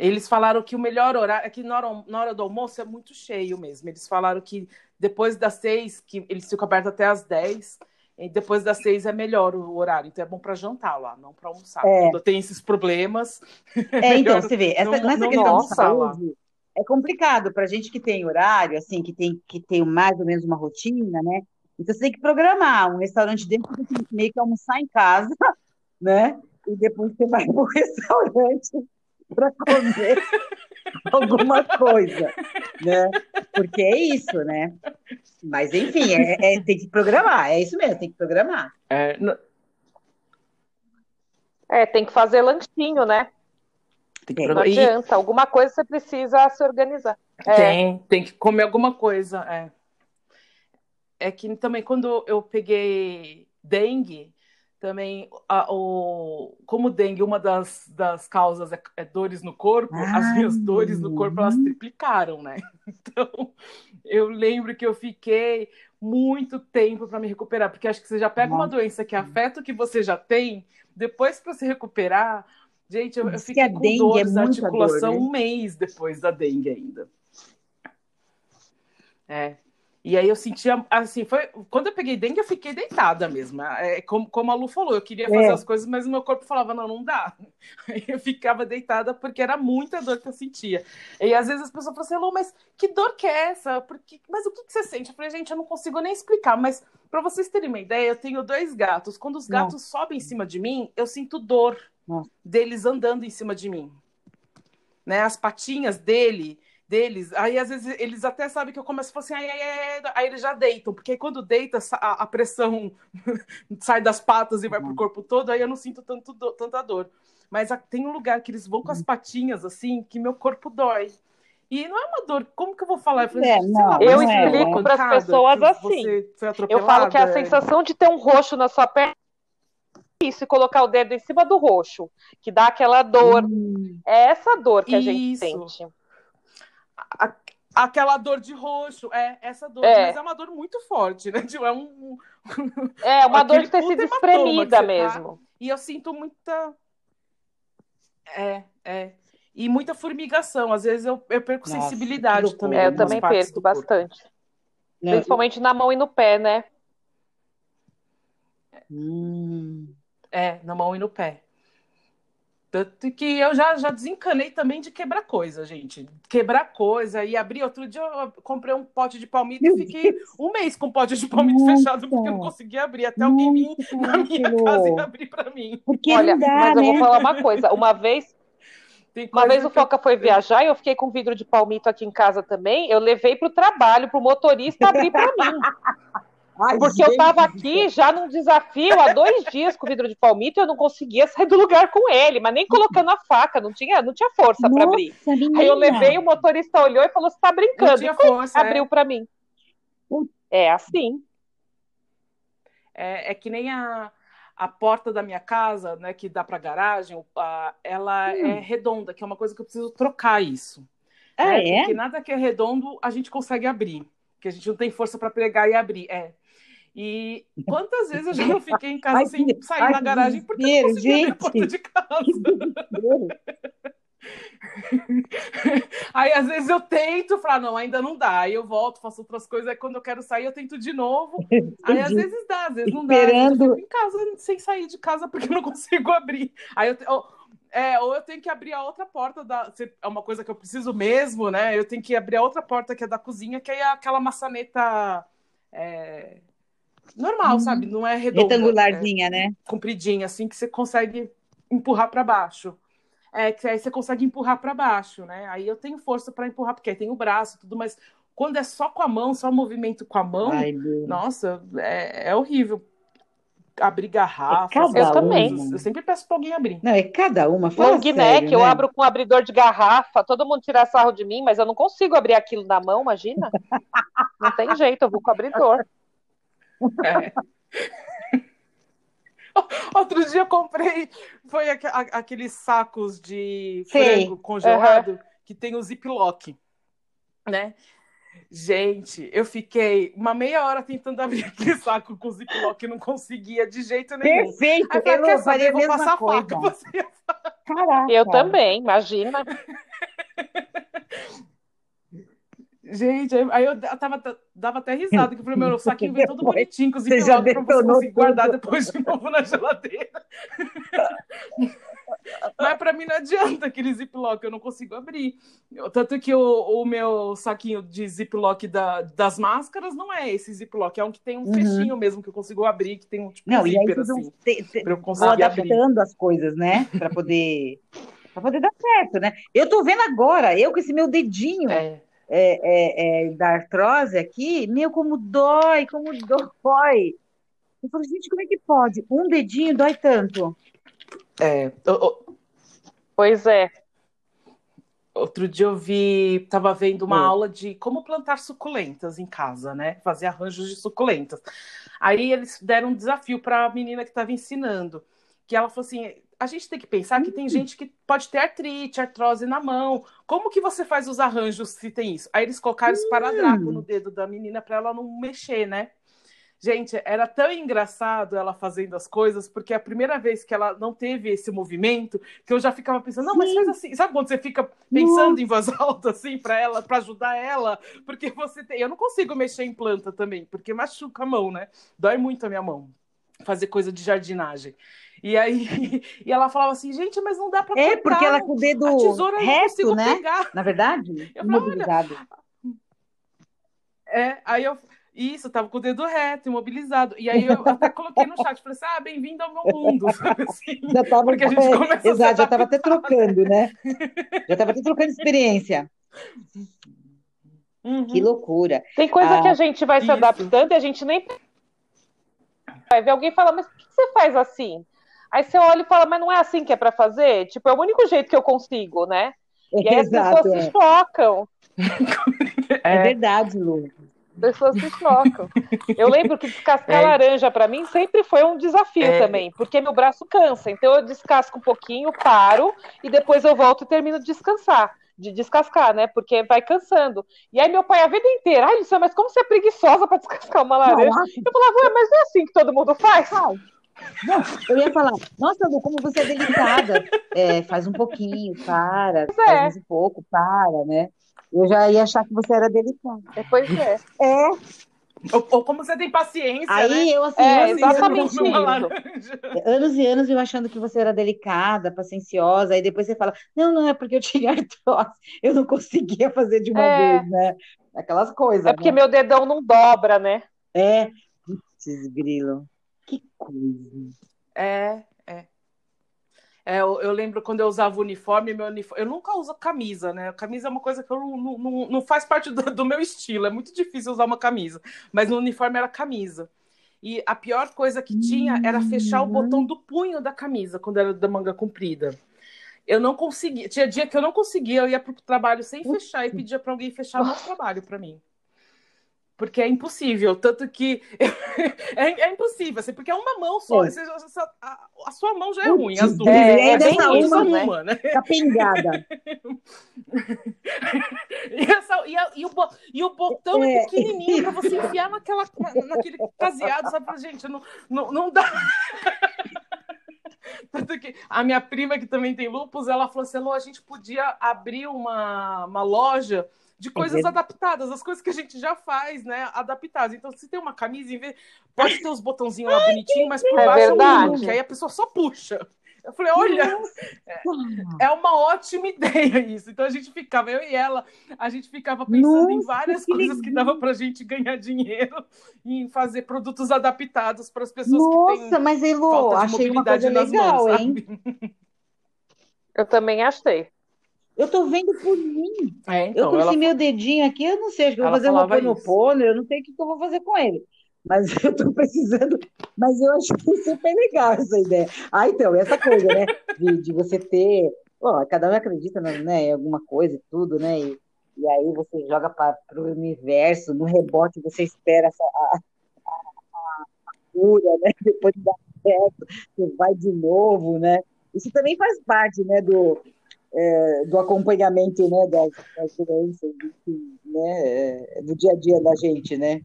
Eles falaram que o melhor horário, é que na hora, na hora do almoço é muito cheio mesmo. Eles falaram que depois das seis, que eles ficam abertos até às dez, e depois das seis é melhor o horário. Então é bom para jantar lá, não para almoçar. É. Quando tem esses problemas. É, então, você vê, essa, não, nessa não questão de saúde, é complicado para gente que tem horário, assim, que tem que ter mais ou menos uma rotina, né? Então você tem que programar um restaurante dentro, tem que meio que almoçar em casa, né? E depois você vai para o restaurante para comer alguma coisa, né? Porque é isso, né? Mas enfim, é, é, tem que programar, é isso mesmo, tem que programar. É, não... é tem que fazer lanchinho, né? Tem que Não adianta, alguma coisa você precisa se organizar. É. Tem, tem que comer alguma coisa, é. É que também quando eu peguei dengue, também a, o, como dengue, uma das, das causas é, é dores no corpo, Ai. as minhas dores no corpo elas triplicaram, né? Então, eu lembro que eu fiquei muito tempo para me recuperar, porque acho que você já pega Nossa. uma doença que afeta o que você já tem, depois para se recuperar, gente, eu, eu fiquei com dores é articulação dor, né? um mês depois da dengue ainda. É, e aí eu sentia, assim, foi. Quando eu peguei dengue, eu fiquei deitada mesmo. É, como, como a Lu falou, eu queria fazer é. as coisas, mas o meu corpo falava, não, não dá. Aí eu ficava deitada porque era muita dor que eu sentia. E às vezes as pessoas falam assim, Lu, mas que dor que é essa? Porque, mas o que, que você sente? Eu falei, gente, eu não consigo nem explicar, mas para vocês terem uma ideia, eu tenho dois gatos. Quando os gatos Nossa. sobem em cima de mim, eu sinto dor Nossa. deles andando em cima de mim. Né? As patinhas dele deles, aí às vezes eles até sabem que eu começo a falar assim, ai, ai, ai, aí eles já deitam, porque aí quando deita a, a pressão sai das patas e vai pro corpo todo, aí eu não sinto tanto do, tanta dor. Mas a, tem um lugar que eles vão com as patinhas assim, que meu corpo dói. E não é uma dor, como que eu vou falar? Eu, falei, é, não, lá, eu é, explico para as pessoas assim. Eu falo que é a sensação de ter um roxo na sua perna isso e colocar o dedo em cima do roxo, que dá aquela dor. Hum. É essa dor que a gente sente a, aquela dor de roxo, é essa dor, é. mas é uma dor muito forte, né? Tipo, é um, é uma dor de ter sido espremida tá. mesmo. Tá, e eu sinto muita é, é. E muita formigação. Às vezes eu, eu perco Nossa, sensibilidade também. É, eu também perco bastante. Não, Principalmente eu... na mão e no pé, né? Hum. É, na mão e no pé. Tanto que eu já, já desencanei também de quebrar coisa, gente. Quebrar coisa e abrir. Outro dia eu comprei um pote de palmito Meu e fiquei Deus. um mês com o pote de palmito Nossa. fechado porque eu não conseguia abrir. Até alguém vir na minha casa e abrir para mim. Porque Olha, dá, mas né? eu vou né? falar uma coisa. Uma vez. Uma vez o Foca foi viajar e eu fiquei com vidro de palmito aqui em casa também. Eu levei para o trabalho, para o motorista abrir para mim. Ai, Porque gente. eu estava aqui já num desafio há dois dias com o vidro de palmito e eu não conseguia sair do lugar com ele, mas nem colocando a faca, não tinha, não tinha força para abrir. Menina. Aí eu levei, o motorista olhou e falou: Você está brincando? Não tinha força, é. abriu é. para mim. É assim. É, é, que nem a, a porta da minha casa, né, que dá para garagem, a, ela hum. é redonda, que é uma coisa que eu preciso trocar isso. Ah, né? é? Porque nada que é redondo a gente consegue abrir, que a gente não tem força para pregar e abrir. É. E quantas vezes eu já não fiquei em casa ai, sem sair ai, na garagem porque eu não conseguia gente. porta de casa. aí às vezes eu tento falar, não, ainda não dá. Aí eu volto, faço outras coisas. Aí quando eu quero sair, eu tento de novo. Aí às vezes dá, às vezes não dá. Esperando... Eu fico em casa sem sair de casa porque eu não consigo abrir. Aí eu, eu é, ou eu tenho que abrir a outra porta da. É uma coisa que eu preciso mesmo, né? Eu tenho que abrir a outra porta que é da cozinha, que é aquela maçaneta. É, normal, uhum. sabe? Não é redonda. Retangularzinha, é né? Compridinha, assim, que você consegue empurrar para baixo. É, que aí você consegue empurrar para baixo, né? Aí eu tenho força para empurrar, porque aí tem o braço tudo, mas quando é só com a mão, só movimento com a mão, Ai, nossa, é, é horrível abrir garrafa. É eu também. Eu sempre peço para alguém abrir. Não, é cada uma. Fala Long neck, né? eu abro com um abridor de garrafa, todo mundo tira sarro de mim, mas eu não consigo abrir aquilo na mão, imagina? não tem jeito, eu vou com o abridor. É. Outro dia eu comprei, foi aqueles sacos de frango congelado uhum. que tem o ziplock, né? Gente, eu fiquei uma meia hora tentando abrir aquele saco com ziplock e não conseguia de jeito nenhum. Perfeito, Aí, eu quer saber, eu vou passar coisa. faca. Você... Caraca. Eu também, imagina. Gente, aí eu tava, dava até risada, que falei, meu, o saquinho veio todo bonitinho, com os pra você conseguir guardar depois de novo na geladeira. Mas para mim não adianta aquele ziplock, eu não consigo abrir. Tanto que o, o meu saquinho de ziplock da, das máscaras não é esse ziplock, é um que tem um uhum. fechinho mesmo que eu consigo abrir, que tem um tipo não, zíper, e assim, te, te, eu conseguir adaptando abrir. as coisas, né? Para poder para poder dar certo, né? Eu tô vendo agora, eu com esse meu dedinho é. É, é, é da artrose aqui, meu, como dói, como dói. Eu falo, gente, como é que pode? Um dedinho dói tanto. É. Pois é. Outro dia eu vi, estava vendo uma hum. aula de como plantar suculentas em casa, né? Fazer arranjos de suculentas. Aí eles deram um desafio para a menina que estava ensinando, que ela falou assim: a gente tem que pensar que tem hum. gente que pode ter artrite, artrose na mão. Como que você faz os arranjos se tem isso? Aí eles colocaram esparadrapo hum. no dedo da menina para ela não mexer, né? Gente, era tão engraçado ela fazendo as coisas, porque é a primeira vez que ela não teve esse movimento, que eu já ficava pensando, não, mas faz assim. Sabe quando você fica pensando Nossa. em voz alta, assim, para ela, para ajudar ela? Porque você tem. Eu não consigo mexer em planta também, porque machuca a mão, né? Dói muito a minha mão fazer coisa de jardinagem. E aí, e ela falava assim, gente, mas não dá para É, porque ela com o dedo reto, né? Pegar. Na verdade, eu falava, É, aí eu, isso, tava com o dedo reto, imobilizado. E aí eu até coloquei no chat, falei assim, ah, bem-vindo ao meu mundo, assim? Já tava, Porque a gente é, começa exato, já tava até trocando, né? Já tava até trocando experiência. Uhum. Que loucura. Tem coisa ah, que a gente vai isso. se adaptando e a gente nem vai ver alguém falar, mas por que você faz assim? Aí você olha e fala, mas não é assim que é para fazer? Tipo, é o único jeito que eu consigo, né? E aí Exato, as pessoas é. se chocam. É, é verdade, Lu pessoas se chocam. Eu lembro que descascar é. laranja para mim sempre foi um desafio é. também, porque meu braço cansa. Então eu descasco um pouquinho, paro e depois eu volto e termino de descansar. De descascar, né? Porque vai cansando. E aí, meu pai, a vida inteira, ai, Luciana, mas como você é preguiçosa para descascar uma laranja? Não, eu falava, ué, mas não é assim que todo mundo faz? Não. Não, eu ia falar, nossa, Lu, como você é delicada. É, faz um pouquinho, para, é. faz um pouco, para, né? Eu já ia achar que você era delicada. Pois é. É. Ou, ou, como você tem paciência. Aí né? eu, assim, é, exatamente anos, anos e anos eu achando que você era delicada, pacienciosa, aí depois você fala: não, não, é porque eu tinha artrose, eu não conseguia fazer de uma é. vez, né? Aquelas coisas. É porque né? meu dedão não dobra, né? É. Putz, grilo. Que coisa. É, é, eu, eu, lembro quando eu usava o uniforme, meu uniforme, eu nunca uso camisa, né? Camisa é uma coisa que eu não, não, não faz parte do, do, meu estilo, é muito difícil usar uma camisa, mas no uniforme era camisa. E a pior coisa que tinha era fechar o uhum. botão do punho da camisa quando era da manga comprida. Eu não conseguia, tinha dia que eu não conseguia, eu ia para o trabalho sem fechar e pedia para alguém fechar o meu trabalho para mim porque é impossível. Tanto que é, é, impossível, assim, porque é uma mão só. Você, a, a, sua mão já é ruim, as duas. É, é, bem isso, uma, uma, né? Capengada. e, essa, e, a, e, o, e o botão é, é pequenininho para você enfiar naquela, naquele caseado, sabe? Gente, não, não, não dá. Tanto que a minha prima, que também tem lupus, ela falou assim: a gente podia abrir uma, uma loja de é coisas é adaptadas, as coisas que a gente já faz, né? Adaptadas. Então, se tem uma camisa, pode ter os botãozinhos lá bonitinho, mas por é baixo verdade. é um que aí a pessoa só puxa. Eu falei, olha, é, é, uma ótima ideia isso. Então a gente ficava, eu e ela, a gente ficava pensando Nossa, em várias que coisas que dava pra gente ganhar dinheiro e em fazer produtos adaptados para as pessoas Nossa, que têm mas Elo, achei uma coisa legal, mãos, hein? Eu também achei. Eu tô vendo por mim. É, então, eu esse meu dedinho aqui, eu não sei, acho que eu vou fazer uma ponopono, eu não sei o que eu vou fazer com ele. Mas eu tô precisando. Mas eu achei super legal essa ideia. Ah, então, essa coisa, né? De, de você ter. Ó, cada um acredita né, em alguma coisa e tudo, né? E, e aí você joga para o universo, no rebote você espera essa, a, a, a, cura, né? Depois de dar certo, você vai de novo, né? Isso também faz parte, né, do, é, do acompanhamento né, das, das doenças, né, é, do dia a dia da gente, né?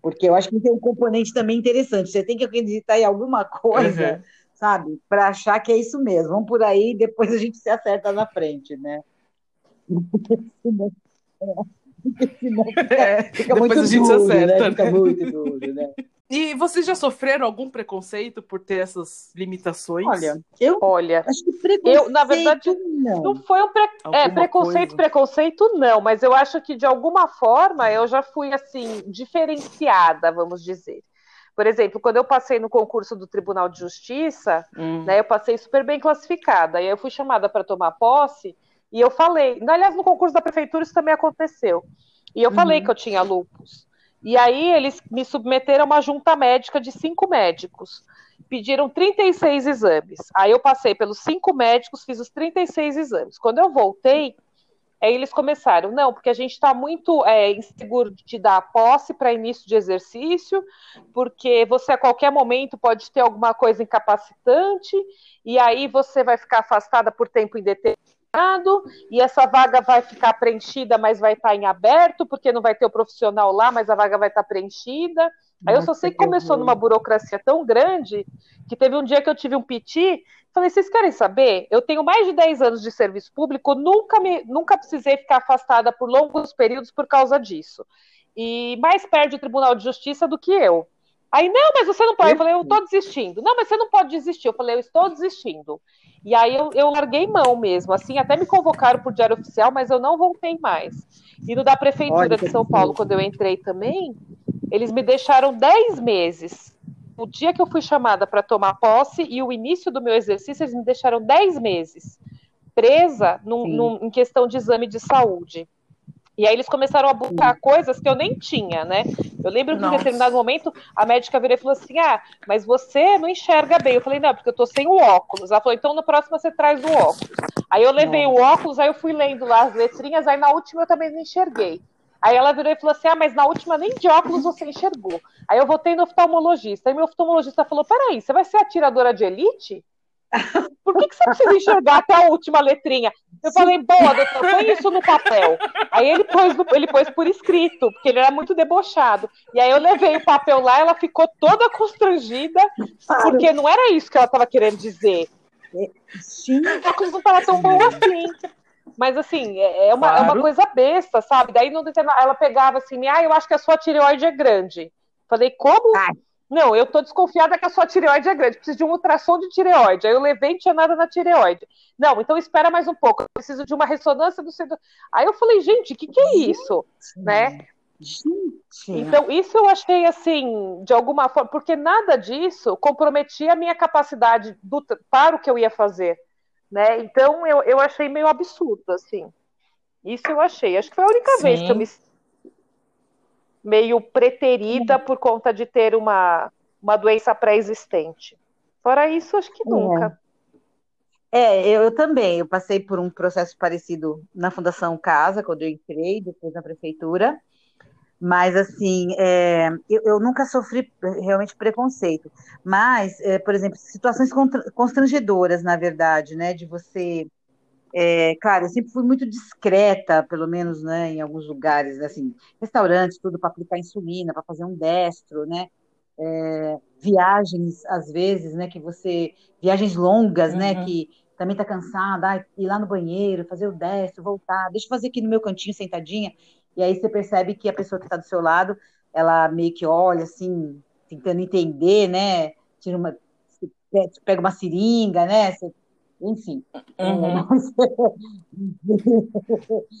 Porque eu acho que tem um componente também interessante. Você tem que acreditar em alguma coisa, uhum. sabe? Para achar que é isso mesmo. Vamos por aí e depois a gente se acerta na frente, né? senão, senão fica, é, fica muito duro, né? Fica né? muito duro, né? E vocês já sofreram algum preconceito por ter essas limitações? Olha, eu Olha, acho que preconceito eu, na verdade, não, não foi um pre... é, preconceito, coisa. preconceito não, mas eu acho que de alguma forma eu já fui assim diferenciada, vamos dizer. Por exemplo, quando eu passei no concurso do Tribunal de Justiça, hum. né, eu passei super bem classificada. E aí eu fui chamada para tomar posse e eu falei, aliás, no concurso da prefeitura isso também aconteceu. E eu uhum. falei que eu tinha lupus. E aí eles me submeteram a uma junta médica de cinco médicos. Pediram 36 exames. Aí eu passei pelos cinco médicos, fiz os 36 exames. Quando eu voltei, aí eles começaram, não, porque a gente está muito é, inseguro de dar posse para início de exercício, porque você a qualquer momento pode ter alguma coisa incapacitante, e aí você vai ficar afastada por tempo indeterminado e essa vaga vai ficar preenchida, mas vai estar em aberto, porque não vai ter o profissional lá, mas a vaga vai estar preenchida. Aí eu só sei que começou numa burocracia tão grande que teve um dia que eu tive um piti, falei, vocês querem saber? Eu tenho mais de 10 anos de serviço público, nunca me nunca precisei ficar afastada por longos períodos por causa disso. E mais perde o Tribunal de Justiça do que eu. Aí, não, mas você não pode. Eu falei, eu estou desistindo. Não, mas você não pode desistir. Eu falei, eu estou desistindo. E aí eu, eu larguei mão mesmo. Assim, até me convocaram por diário oficial, mas eu não voltei mais. E no da Prefeitura Olha, de São Paulo, quando eu entrei também, eles me deixaram 10 meses. O dia que eu fui chamada para tomar posse e o início do meu exercício, eles me deixaram 10 meses presa num, num, em questão de exame de saúde. E aí eles começaram a buscar coisas que eu nem tinha, né? Eu lembro que Nossa. em determinado momento a médica virou e falou assim: Ah, mas você não enxerga bem. Eu falei, não, porque eu tô sem o óculos. Ela falou, então na próxima você traz o óculos. Aí eu levei Nossa. o óculos, aí eu fui lendo lá as letrinhas, aí na última eu também não enxerguei. Aí ela virou e falou assim: Ah, mas na última nem de óculos você enxergou. Aí eu voltei no oftalmologista. Aí meu oftalmologista falou: Peraí, você vai ser atiradora de elite? Por que, que você precisa enxergar até a última letrinha? Eu falei, boa, doutor, põe isso no papel. Aí ele pôs, ele pôs por escrito, porque ele era muito debochado. E aí eu levei o papel lá, ela ficou toda constrangida, porque não era isso que ela estava querendo dizer. Sim. A coisa não estava tão boa assim. Mas assim, é, é uma, claro. é uma coisa besta, sabe? Daí ela pegava assim, ah, eu acho que a sua tireoide é grande. Falei, como? Ai. Não, eu tô desconfiada que a sua tireoide é grande, preciso de um ultrassom de tireoide. Aí eu levei e não tinha nada na tireoide. Não, então espera mais um pouco, eu preciso de uma ressonância do centro. Aí eu falei, gente, o que, que é isso? Né? Gente. Então, isso eu achei assim, de alguma forma, porque nada disso comprometia a minha capacidade do, para o que eu ia fazer. Né? Então eu, eu achei meio absurdo, assim. Isso eu achei. Acho que foi a única Sim. vez que eu me meio preterida uhum. por conta de ter uma, uma doença pré-existente. Fora isso, acho que nunca. É, é eu, eu, também. Eu passei por um processo parecido na Fundação Casa, quando eu entrei, depois na prefeitura. Mas, assim, é, eu, eu, nunca sofri realmente preconceito. Mas, é, por exemplo, situações constrangedoras, na verdade, né? De você é, claro, eu sempre fui muito discreta, pelo menos, né, em alguns lugares, assim, restaurantes, tudo para aplicar insulina, para fazer um destro, né, é, viagens, às vezes, né, que você, viagens longas, né, uhum. né, que também está cansada, ah, ir lá no banheiro, fazer o destro, voltar, deixa eu fazer aqui no meu cantinho, sentadinha, e aí você percebe que a pessoa que está do seu lado, ela meio que olha, assim, tentando entender, né, tira uma, pega uma seringa, né, você enfim. Uhum.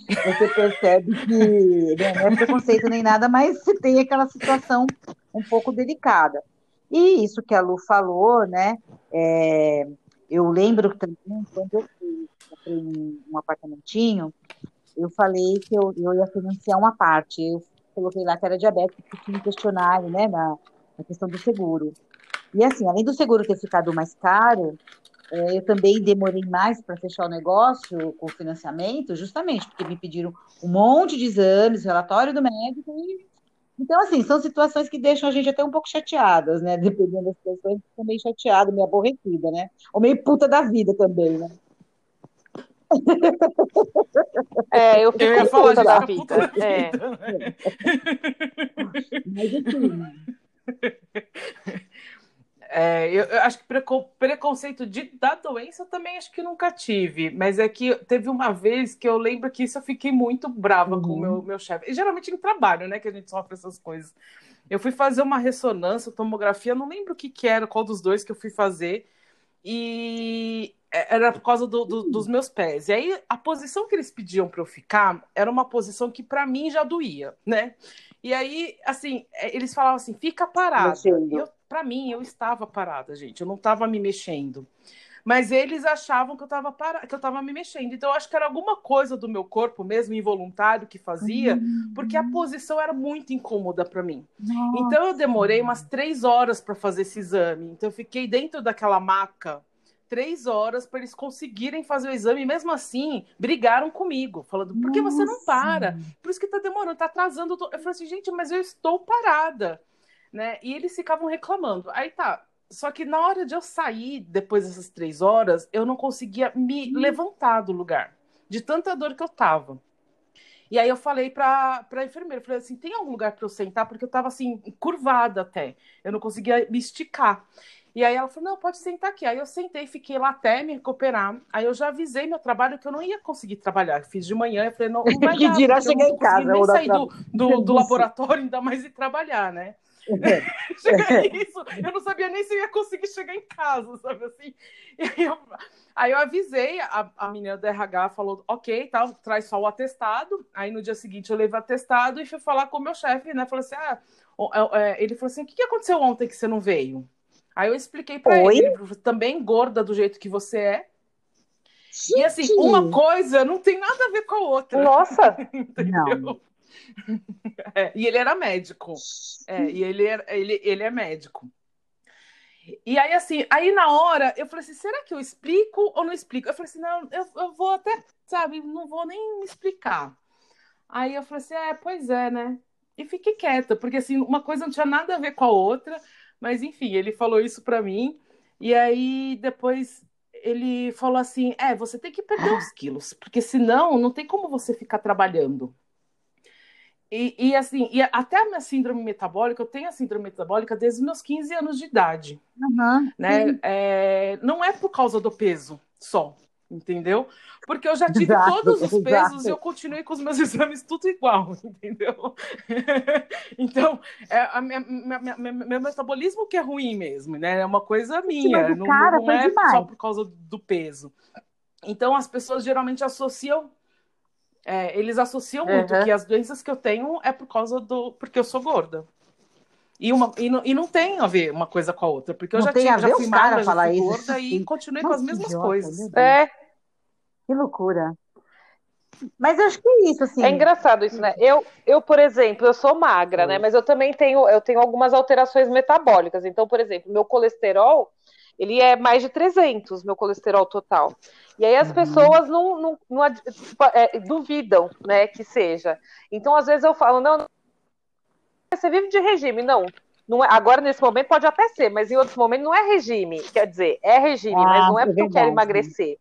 Você percebe que né, não é preconceito nem nada, mas você tem aquela situação um pouco delicada. E isso que a Lu falou, né? É, eu lembro também, quando eu fui um apartamentinho, eu falei que eu, eu ia financiar uma parte. Eu coloquei lá que era diabético, porque tinha um questionário, né, na, na questão do seguro. E assim, além do seguro ter ficado mais caro, é, eu também demorei mais para fechar o negócio com o financiamento, justamente porque me pediram um monte de exames, relatório do médico. E... Então, assim, são situações que deixam a gente até um pouco chateadas, né? Dependendo das situações, fica meio chateada, meio aborrecida, né? Ou meio puta da vida também, né? É, eu fico eu puta da vida. Puta da é. vida né? Mas assim. É, eu, eu, acho que preconceito de, da doença eu também acho que nunca tive, mas é que teve uma vez que eu lembro que isso eu fiquei muito brava uhum. com o meu, uhum. meu chefe. E geralmente em trabalho, né, que a gente sofre essas coisas. Eu fui fazer uma ressonância, tomografia, não lembro o que, que era, qual dos dois que eu fui fazer, e era por causa do, do, dos meus pés. E aí a posição que eles pediam para eu ficar era uma posição que para mim já doía, né? E aí, assim, é, eles falavam assim, fica parada. Eu, pra mim, eu estava parada, gente. Eu não estava me mexendo. Mas eles achavam que eu estava para... que eu estava me mexendo. Então, eu acho que era alguma coisa do meu corpo, mesmo involuntário, que fazia, uhum. porque a posição era muito incômoda para mim. Nossa. Então, eu demorei umas três horas para fazer esse exame. Então, eu fiquei dentro daquela maca três horas para eles conseguirem fazer o exame. E mesmo assim, brigaram comigo, falando: por que você não para? Por isso que está demorando, está atrasando. Eu falei assim, gente, mas eu estou parada. Né? E eles ficavam reclamando. Aí tá. Só que na hora de eu sair, depois dessas três horas, eu não conseguia me hum. levantar do lugar, de tanta dor que eu tava. E aí eu falei pra, pra enfermeira, falei assim, tem algum lugar para eu sentar? Porque eu tava assim, curvada até. Eu não conseguia me esticar. E aí ela falou: não, pode sentar aqui. Aí eu sentei, fiquei lá até me recuperar. Aí eu já avisei meu trabalho que eu não ia conseguir trabalhar. Fiz de manhã, eu falei, não, não vai que dar, dirá chegar em casa. Nem sair do, do, do laboratório, ainda mais ir trabalhar, né? Chega isso, eu não sabia nem se eu ia conseguir chegar em casa, sabe assim? Aí eu, aí eu avisei, a, a menina do RH falou, ok, tal, traz só o atestado. Aí no dia seguinte eu levei o atestado e fui falar com o meu chefe, né? Falei assim, ah, é, ele falou assim, o que aconteceu ontem que você não veio? Aí eu expliquei para ele, ele, também gorda do jeito que você é. Gente. E assim, uma coisa não tem nada a ver com a outra. Nossa! Entendeu? Não. É, e ele era médico. É, e ele, ele, ele é médico. E aí, assim, aí na hora eu falei assim: será que eu explico ou não explico? Eu falei assim: não, eu, eu vou até, sabe, não vou nem explicar. Aí eu falei assim: é, pois é, né? E fiquei quieta, porque assim, uma coisa não tinha nada a ver com a outra. Mas enfim, ele falou isso para mim. E aí depois ele falou assim: é, você tem que perder uns quilos, porque senão não tem como você ficar trabalhando. E, e, assim, e até a minha síndrome metabólica, eu tenho a síndrome metabólica desde os meus 15 anos de idade. Uhum, né? É, não é por causa do peso só entendeu? Porque eu já tive exato, todos os pesos exato. e eu continuei com os meus exames tudo igual, entendeu? então, é, minha, minha, minha, meu metabolismo que é ruim mesmo, né? É uma coisa minha, não, cara, não é demais. só por causa do peso. Então, as pessoas geralmente associam é, eles associam uhum. muito que as doenças que eu tenho é por causa do. porque eu sou gorda. E, uma, e, não, e não tem a ver uma coisa com a outra, porque eu não já, tinha, já fui magra, já fui gorda e continuei Nossa, com as mesmas idiota, coisas. É. Que loucura. Mas eu acho que é isso, assim. É engraçado isso, né? Eu, eu por exemplo, eu sou magra, né? Mas eu também tenho, eu tenho algumas alterações metabólicas. Então, por exemplo, meu colesterol, ele é mais de 300, meu colesterol total. E aí as uhum. pessoas não, não, não é, duvidam, né, que seja. Então, às vezes eu falo, não, você vive de regime. Não, não é, agora nesse momento pode até ser, mas em outros momentos não é regime. Quer dizer, é regime, ah, mas não é, é porque eu quero emagrecer,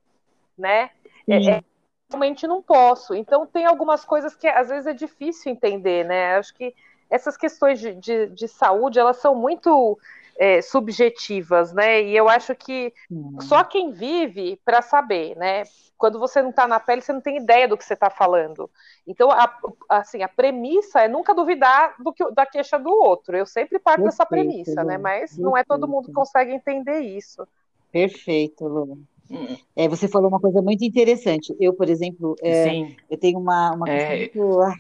né? É, é, realmente não posso. Então tem algumas coisas que às vezes é difícil entender, né? Acho que essas questões de, de, de saúde elas são muito é, subjetivas, né? E eu acho que hum. só quem vive para saber, né? Quando você não está na pele, você não tem ideia do que você está falando. Então, a, assim, a premissa é nunca duvidar do que, da queixa do outro. Eu sempre parto Perfeito, dessa premissa, né? Mas Perfeito. não é todo mundo que consegue entender isso. Perfeito, Lu. Hum. É, você falou uma coisa muito interessante. Eu, por exemplo, é, eu tenho uma, uma é... muito, ah,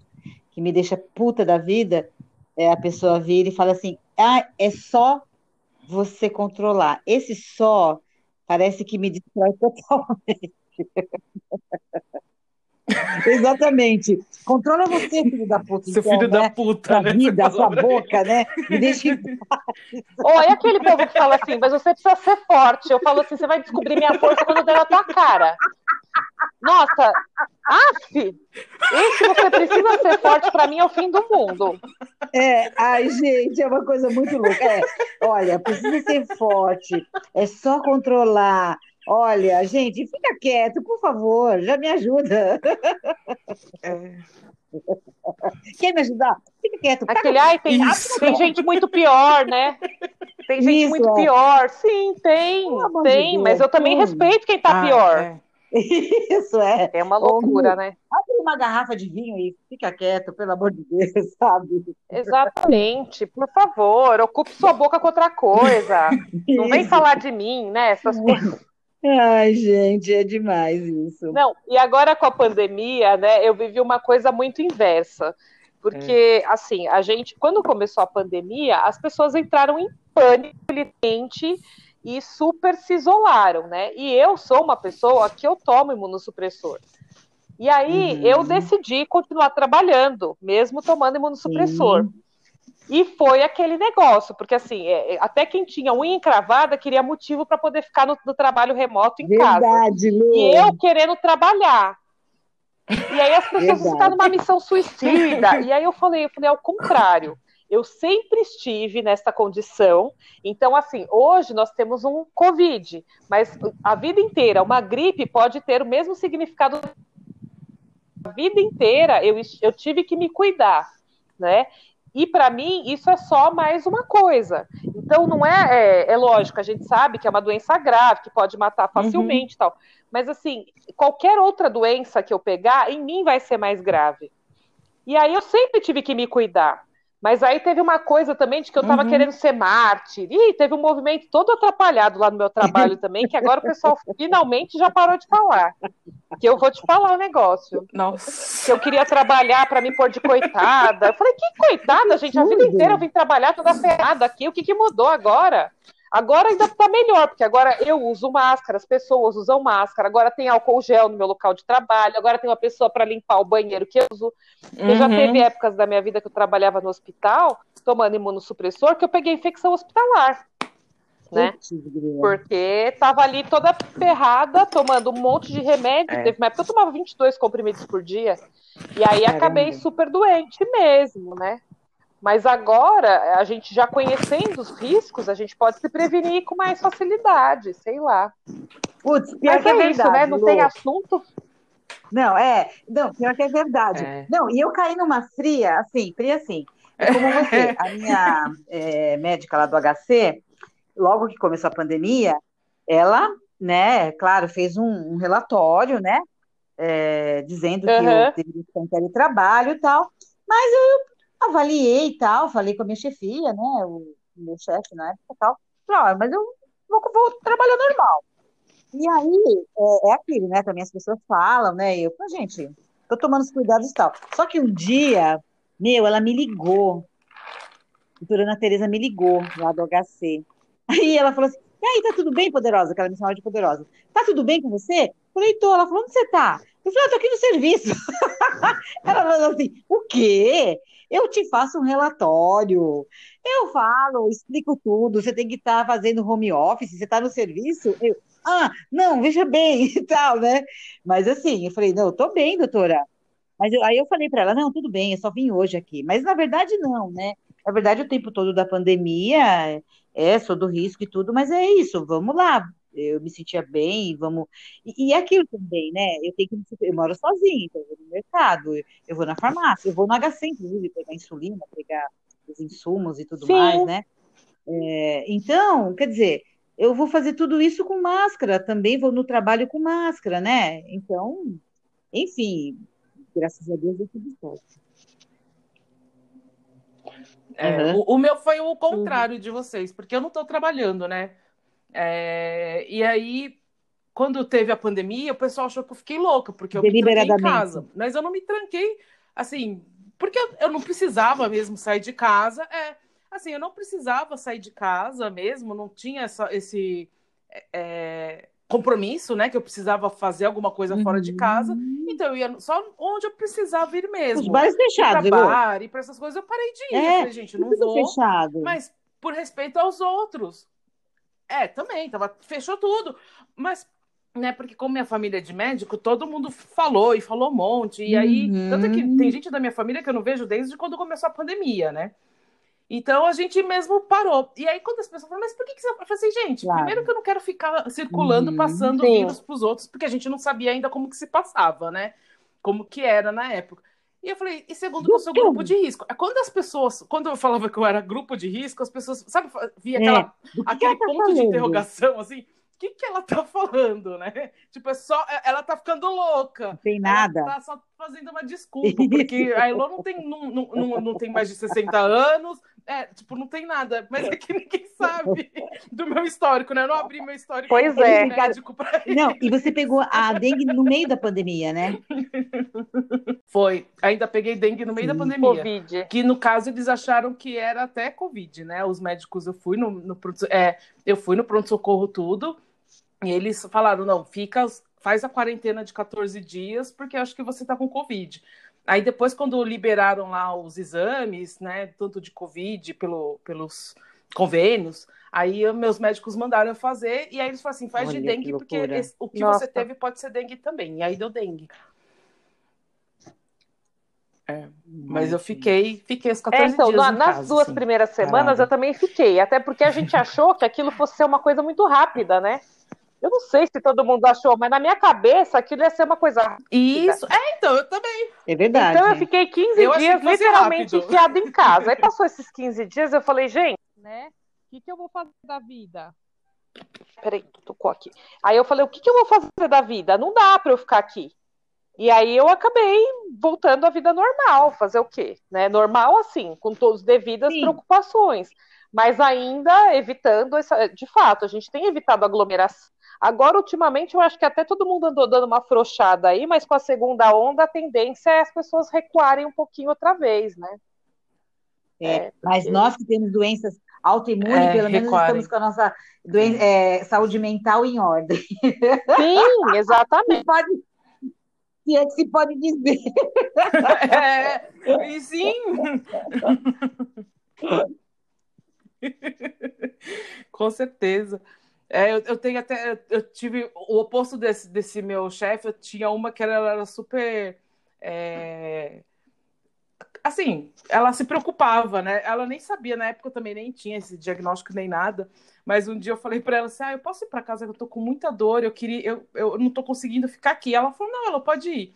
que me deixa puta da vida. É, a pessoa vir e fala assim: ah, é só você controlar. Esse só parece que me distrai totalmente. Exatamente. Controla você, filho da puta. Seu então, filho né? da puta, né? vida, sua boca, né? Me deixa em Olha aquele povo que fala assim, mas você precisa ser forte. Eu falo assim, você vai descobrir minha força quando der na tua cara. Nossa, af, esse você precisa ser forte para mim é o fim do mundo. É, ai, gente, é uma coisa muito louca. É, olha, precisa ser forte, é só controlar. Olha, gente, fica quieto, por favor, já me ajuda. É. Quer me ajudar? Fica quieto. Aquele, ai, tem, tem gente muito pior, né? Tem gente Isso, muito é. pior. Sim, tem, tem, de mas eu também respeito quem tá ah, pior. É. Isso é. É uma loucura, Ou, né? Abre uma garrafa de vinho e fica quieto, pelo amor de Deus, sabe? Exatamente, por favor, ocupe sua boca com outra coisa. Não vem falar de mim, né? Essas coisas. Ai, gente, é demais isso. Não, e agora com a pandemia, né, eu vivi uma coisa muito inversa. porque, é. assim, a gente, quando começou a pandemia, as pessoas entraram em pânico, e super se isolaram, né? E eu sou uma pessoa que eu tomo imunossupressor. E aí uhum. eu decidi continuar trabalhando, mesmo tomando imunossupressor. Sim. E foi aquele negócio, porque assim, é, é até quem tinha unha encravada queria motivo para poder ficar no, no, trabalho remoto em Verdade, casa. Lu. E eu querendo trabalhar. E aí as pessoas ficaram numa missão suicida. E aí eu falei, eu falei ao contrário. Eu sempre estive nessa condição. Então, assim, hoje nós temos um Covid, mas a vida inteira, uma gripe pode ter o mesmo significado. A vida inteira eu, eu tive que me cuidar, né? E para mim, isso é só mais uma coisa. Então, não é, é, é, lógico, a gente sabe que é uma doença grave, que pode matar facilmente uhum. tal. Mas, assim, qualquer outra doença que eu pegar, em mim vai ser mais grave. E aí eu sempre tive que me cuidar. Mas aí teve uma coisa também de que eu estava uhum. querendo ser mártir. E teve um movimento todo atrapalhado lá no meu trabalho também, que agora o pessoal finalmente já parou de falar. Que eu vou te falar o um negócio. Nossa. Que eu queria trabalhar para me pôr de coitada. Eu falei, que coitada, gente? A vida inteira eu vim trabalhar toda ferrada aqui. O que, que mudou agora? Agora ainda está melhor, porque agora eu uso máscara, as pessoas usam máscara, agora tem álcool gel no meu local de trabalho, agora tem uma pessoa para limpar o banheiro que eu uso. Eu já uhum. teve épocas da minha vida que eu trabalhava no hospital, tomando imunossupressor, que eu peguei infecção hospitalar. Né? Porque estava ali toda ferrada, tomando um monte de remédio. É. Teve uma época que eu tomava 22 comprimidos por dia. E aí Caramba. acabei super doente mesmo, né? Mas agora, a gente já conhecendo os riscos, a gente pode se prevenir com mais facilidade, sei lá. Putz, pior Mas que é, é isso, né? Não Lu. tem assunto. Não, é. Não, pior que é verdade. É. Não, e eu caí numa fria, assim, fria assim. É como você, a minha é, médica lá do HC, logo que começou a pandemia, ela, né, claro, fez um, um relatório, né, é, dizendo que uhum. eu deveria estar em teletrabalho e tal, mas eu avaliei e tal, falei com a minha chefia, né, o meu chefe na época e tal, falei, ah, mas eu vou, vou trabalhar normal. E aí, é, é, aquilo, né, também as pessoas falam, né, eu gente, tô tomando os cuidados e tal. Só que um dia, meu, ela me ligou, a doutora Ana Tereza me ligou lá do HC. Aí ela falou assim, e aí, tá tudo bem, poderosa? Que ela de poderosa. Tá tudo bem com você? Falei, tô. Ela falou, onde você tá? Eu falei, ah, tô aqui no serviço. ela falou assim, o quê? Eu te faço um relatório, eu falo, explico tudo. Você tem que estar tá fazendo home office, você está no serviço. Eu, ah, não, veja bem e tal, né? Mas assim, eu falei, não, eu bem, doutora. Mas eu, aí eu falei para ela, não, tudo bem, eu só vim hoje aqui. Mas na verdade, não, né? Na verdade, o tempo todo da pandemia, é, sou do risco e tudo, mas é isso, vamos lá, eu me sentia bem, vamos. E, e é aquilo também, né? Eu tenho que eu moro sozinha, então eu vou no mercado, eu vou na farmácia, eu vou no HC, inclusive, pegar insulina, pegar os insumos e tudo Sim. mais, né? É, então, quer dizer, eu vou fazer tudo isso com máscara, também vou no trabalho com máscara, né? Então, enfim, graças a Deus deu tudo certo. É, uhum. o, o, meu foi o contrário uhum. de vocês, porque eu não estou trabalhando, né? É, e aí, quando teve a pandemia, o pessoal achou que eu fiquei louca, porque eu me tranquei em casa. Mas eu não me tranquei, assim, porque eu, não precisava mesmo sair de casa. É, assim, eu não precisava sair de casa mesmo, não tinha essa, esse é, compromisso, né? Que eu precisava fazer alguma coisa uhum. fora de casa. Uhum. Então eu ia só onde eu precisava ir mesmo. Os bares fechados, ir pra bar, e para essas coisas eu parei de ir. É, eu falei, gente, não vou. Fechado. Mas por respeito aos outros. É, também, tava, fechou tudo. Mas, né, porque como minha família é de médico, todo mundo falou e falou um monte. E aí, uhum. tanto que tem gente da minha família que eu não vejo desde quando começou a pandemia, né? Então a gente mesmo parou. E aí, quando as pessoas falam, mas por que, que você. Eu falei assim, gente, claro. primeiro que eu não quero ficar circulando, uhum. passando Sim. vírus para os outros, porque a gente não sabia ainda como que se passava, né? Como que era na época. E eu falei, e segundo que eu sou grupo de risco. É quando as pessoas, quando eu falava que eu era grupo de risco, as pessoas, sabe, via aquela, é. aquele tá ponto falando? de interrogação, assim, o que, que ela tá falando, né? Tipo, é só, é, ela tá ficando louca. Não tem nada. Ela tá só fazendo uma desculpa, porque a Elô não tem, não, não, não, não tem mais de 60 anos, É, tipo, não tem nada, mas é que ninguém sabe do meu histórico, né? Eu não abri meu histórico pois é. médico pra ele. Não, e você pegou a dengue no meio da pandemia, né? Foi. Ainda peguei dengue no meio Sim. da pandemia. Covid. Que no caso eles acharam que era até Covid, né? Os médicos, eu fui no, no é, eu fui no pronto-socorro tudo, e eles falaram: não, fica, faz a quarentena de 14 dias, porque acho que você tá com Covid. Aí depois, quando liberaram lá os exames, né, tanto de Covid pelo, pelos convênios, aí meus médicos mandaram eu fazer, e aí eles falaram assim, faz Olha, de dengue, porque esse, o que Nossa. você teve pode ser dengue também. E aí deu dengue. É, mas eu fiquei, fiquei os 14 é, então, dias nas casa, duas assim, primeiras semanas eu também fiquei, até porque a gente achou que aquilo fosse ser uma coisa muito rápida, né? Eu não sei se todo mundo achou, mas na minha cabeça aquilo ia ser uma coisa rápida. Isso, é, então, eu também. É verdade. Então eu fiquei 15 eu dias literalmente enfiada em casa. Aí passou esses 15 dias, eu falei, gente, né? O que, que eu vou fazer da vida? Peraí, tocou aqui. Aí eu falei, o que, que eu vou fazer da vida? Não dá para eu ficar aqui. E aí eu acabei voltando à vida normal, fazer o quê? Né? Normal assim, com todas as devidas Sim. preocupações, mas ainda evitando essa, de fato, a gente tem evitado aglomeração Agora, ultimamente, eu acho que até todo mundo andou dando uma afrouxada aí, mas com a segunda onda, a tendência é as pessoas recuarem um pouquinho outra vez, né? É, é mas porque... nós que temos doenças autoimunes, é, pelo menos recuarem. estamos com a nossa doença, é, saúde mental em ordem. Sim, exatamente. pode, se é que se pode dizer. É, e sim. Com certeza. É, eu, eu, tenho até. Eu tive o oposto desse, desse meu chefe, eu tinha uma que ela, era super. É, assim, ela se preocupava, né? Ela nem sabia, na época eu também nem tinha esse diagnóstico nem nada. Mas um dia eu falei para ela assim: ah, eu posso ir para casa, eu tô com muita dor, eu queria, eu, eu não tô conseguindo ficar aqui. Ela falou: não, ela pode ir.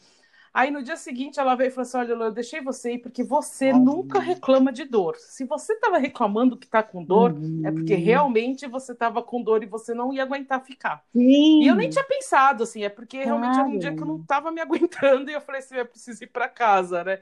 Aí no dia seguinte ela veio e falou assim: Olha, eu deixei você ir porque você nunca reclama de dor. Se você estava reclamando que está com dor, uhum. é porque realmente você estava com dor e você não ia aguentar ficar. Sim. E eu nem tinha pensado, assim, é porque realmente era um dia que eu não estava me aguentando e eu falei assim: eu preciso ir para casa, né?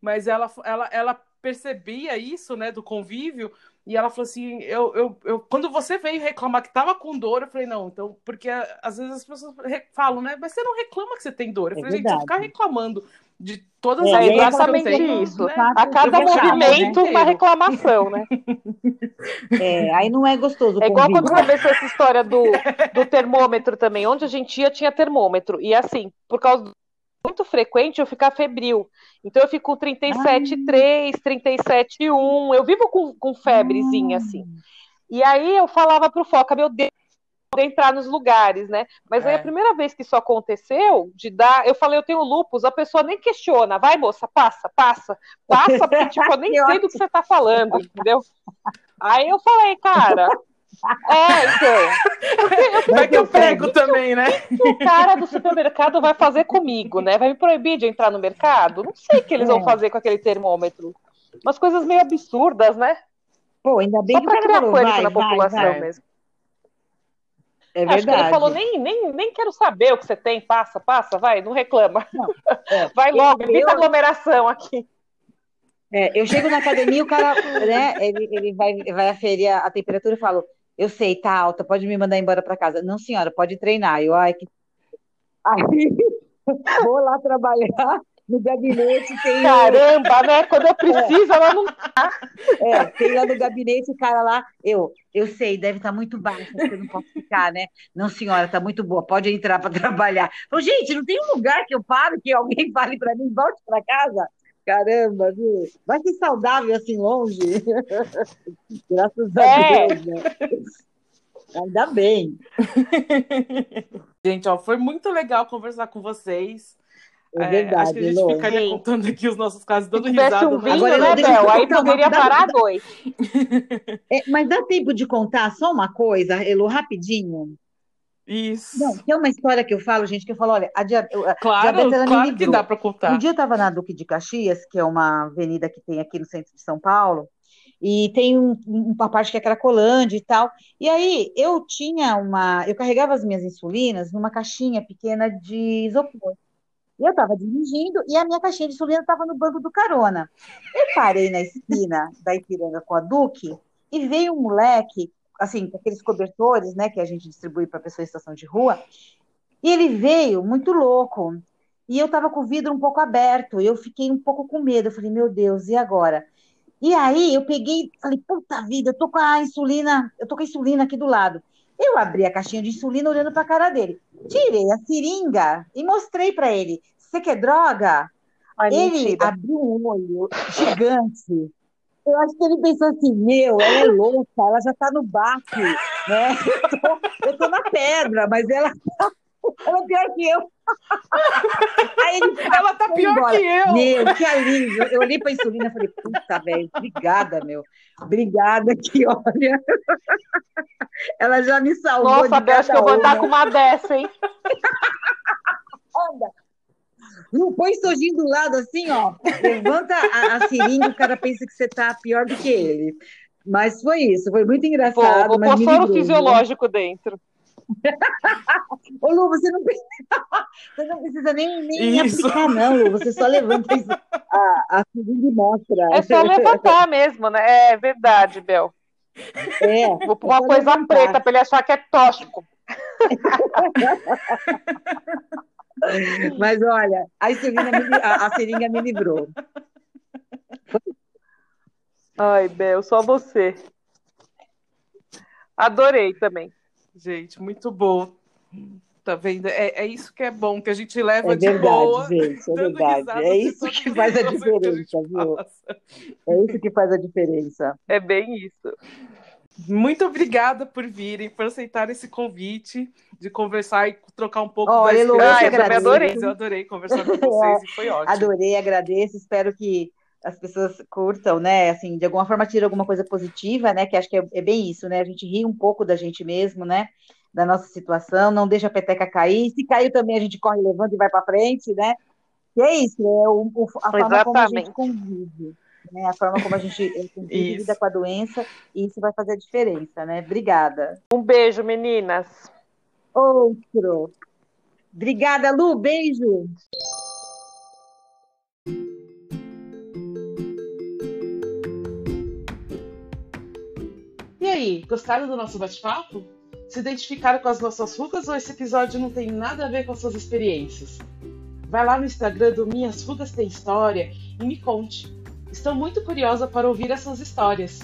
Mas ela, ela, ela percebia isso, né, do convívio, e ela falou assim: eu, eu, eu, quando você veio reclamar que tava com dor, eu falei, não, então, porque às vezes as pessoas falam, né? Mas você não reclama que você tem dor. Eu falei, é gente, você ficar reclamando de todas é, as é exatamente tenho, isso. Né? A cada movimento, né? uma reclamação, né? É, aí não é gostoso. É igual quando começou essa história do, do termômetro também. Onde a gente ia, tinha termômetro. E assim, por causa do muito frequente eu ficar febril. Então eu fico com 37,3, 37,1. Eu vivo com, com febrezinha, assim. E aí eu falava pro Foca, meu Deus, entrar nos lugares, né? Mas é. aí a primeira vez que isso aconteceu, de dar, eu falei, eu tenho lupus, a pessoa nem questiona, vai moça, passa, passa, passa, porque tipo, eu nem sei do que você tá falando, entendeu? Aí eu falei, cara, é, então. Vai que eu pego também, né? O que o cara do supermercado vai fazer comigo, né? Vai me proibir de entrar no mercado? Não sei o que eles é. vão fazer com aquele termômetro. Umas coisas meio absurdas, né? Pô, ainda bem Só pra criar pânico vai, na população vai. mesmo. É verdade. Acho que ele falou, nem, nem, nem quero saber o que você tem, passa, passa, vai, não reclama. Não, é. Vai logo, evita eu... aglomeração aqui. É, eu chego na academia, o cara, né, ele, ele vai, vai aferir a, a temperatura e falo, eu sei, tá alta, pode me mandar embora para casa. Não, senhora, pode treinar. Eu, ai, que. Aí, vou lá trabalhar no gabinete. Tem... Caramba, né? Quando eu preciso, é. ela não tá. É, tem lá no gabinete o cara lá. Eu, eu sei, deve estar tá muito baixo, você não pode ficar, né? Não, senhora, tá muito boa, pode entrar para trabalhar. Então, gente, não tem um lugar que eu paro que alguém fale para mim, volte para casa? Caramba, viu? Vai ser saudável assim longe. Graças a é. Deus, né? Ainda bem. Gente, ó, foi muito legal conversar com vocês. É verdade, é, acho que a gente ficaria Sim. contando aqui os nossos casos, dando Se risada. um vinho, Agora, né, Bel? Aí poderia uma... parar dois. É, mas dá tempo de contar só uma coisa, Elo, rapidinho? Isso. Não, tem uma história que eu falo, gente, que eu falo, olha, a, dia, claro, diabetes claro que dá para contar. Um dia eu estava na Duque de Caxias, que é uma avenida que tem aqui no centro de São Paulo, e tem um, uma parte que é Cracolândia e tal. E aí eu tinha uma, eu carregava as minhas insulinas numa caixinha pequena de isopor. E eu estava dirigindo e a minha caixinha de insulina estava no banco do carona. Eu parei na esquina da Ipiranga com a Duque e veio um moleque, assim, com aqueles cobertores, né, que a gente distribui para pessoa em situação de rua, e ele veio muito louco. E eu estava com o vidro um pouco aberto, eu fiquei um pouco com medo. Eu falei, meu Deus, e agora? E aí eu peguei, falei, puta vida, eu tô com a insulina, eu tô com a insulina aqui do lado. Eu abri a caixinha de insulina olhando para a cara dele. Tirei a seringa e mostrei para ele. Você quer droga? Ai, ele mentira. abriu um olho gigante. Eu acho que ele pensou assim, meu, ela é louca, ela já tá no baque, né? Eu tô, eu tô na pedra, mas ela tá ela é pior que eu. Aí ele ela tá pior embora. que eu. Meu, que alívio. Eu olhei pra insulina e falei, puta, velho, obrigada, meu. Obrigada que, olha. Ela já me salvou. Nossa, Bel, acho que eu vou andar com uma dessa, hein? Anda. Não põe sojinho do lado assim, ó. Levanta a, a seringa, o cara pensa que você tá pior do que ele. Mas foi isso, foi muito engraçado. Vou, vou pôr soro fisiológico dentro. Ô, Lu, você não precisa, você não precisa nem, nem aplicar, não, Lu. Você só levanta a, a e mostra. É só levantar mesmo, né? É verdade, Bel. É, Vou pôr é uma coisa levantar. preta para ele achar que é tóxico. Mas olha, a, me, a, a seringa me livrou. Ai, Bel, só você. Adorei também. Gente, muito bom. Tá vendo? É, é isso que é bom, que a gente leva é de verdade, boa. Gente, é verdade. É isso que faz a diferença, a viu? É isso que faz a diferença. É bem isso. Muito obrigada por virem, por aceitar esse convite de conversar e trocar um pouco oh, da Elo, ah, eu, eu adorei. Eu adorei conversar com vocês e foi ótimo. Adorei, agradeço, espero que as pessoas curtam, né? Assim, de alguma forma tira alguma coisa positiva, né? Que acho que é, é, bem isso, né? A gente ri um pouco da gente mesmo, né? Da nossa situação, não deixa a peteca cair. Se caiu também, a gente corre, levanta e vai para frente, né? E é isso, é o, o, a forma Exatamente. como a gente convive, né? A forma como a gente convive lida com a doença, e isso vai fazer a diferença, né? Obrigada. Um beijo, meninas. Outro. Obrigada, Lu. Beijo. E aí, gostaram do nosso bate-papo? Se identificaram com as nossas rugas ou esse episódio não tem nada a ver com as suas experiências? Vai lá no Instagram do Minhas Rugas Tem História e me conte. Estou muito curiosa para ouvir essas histórias.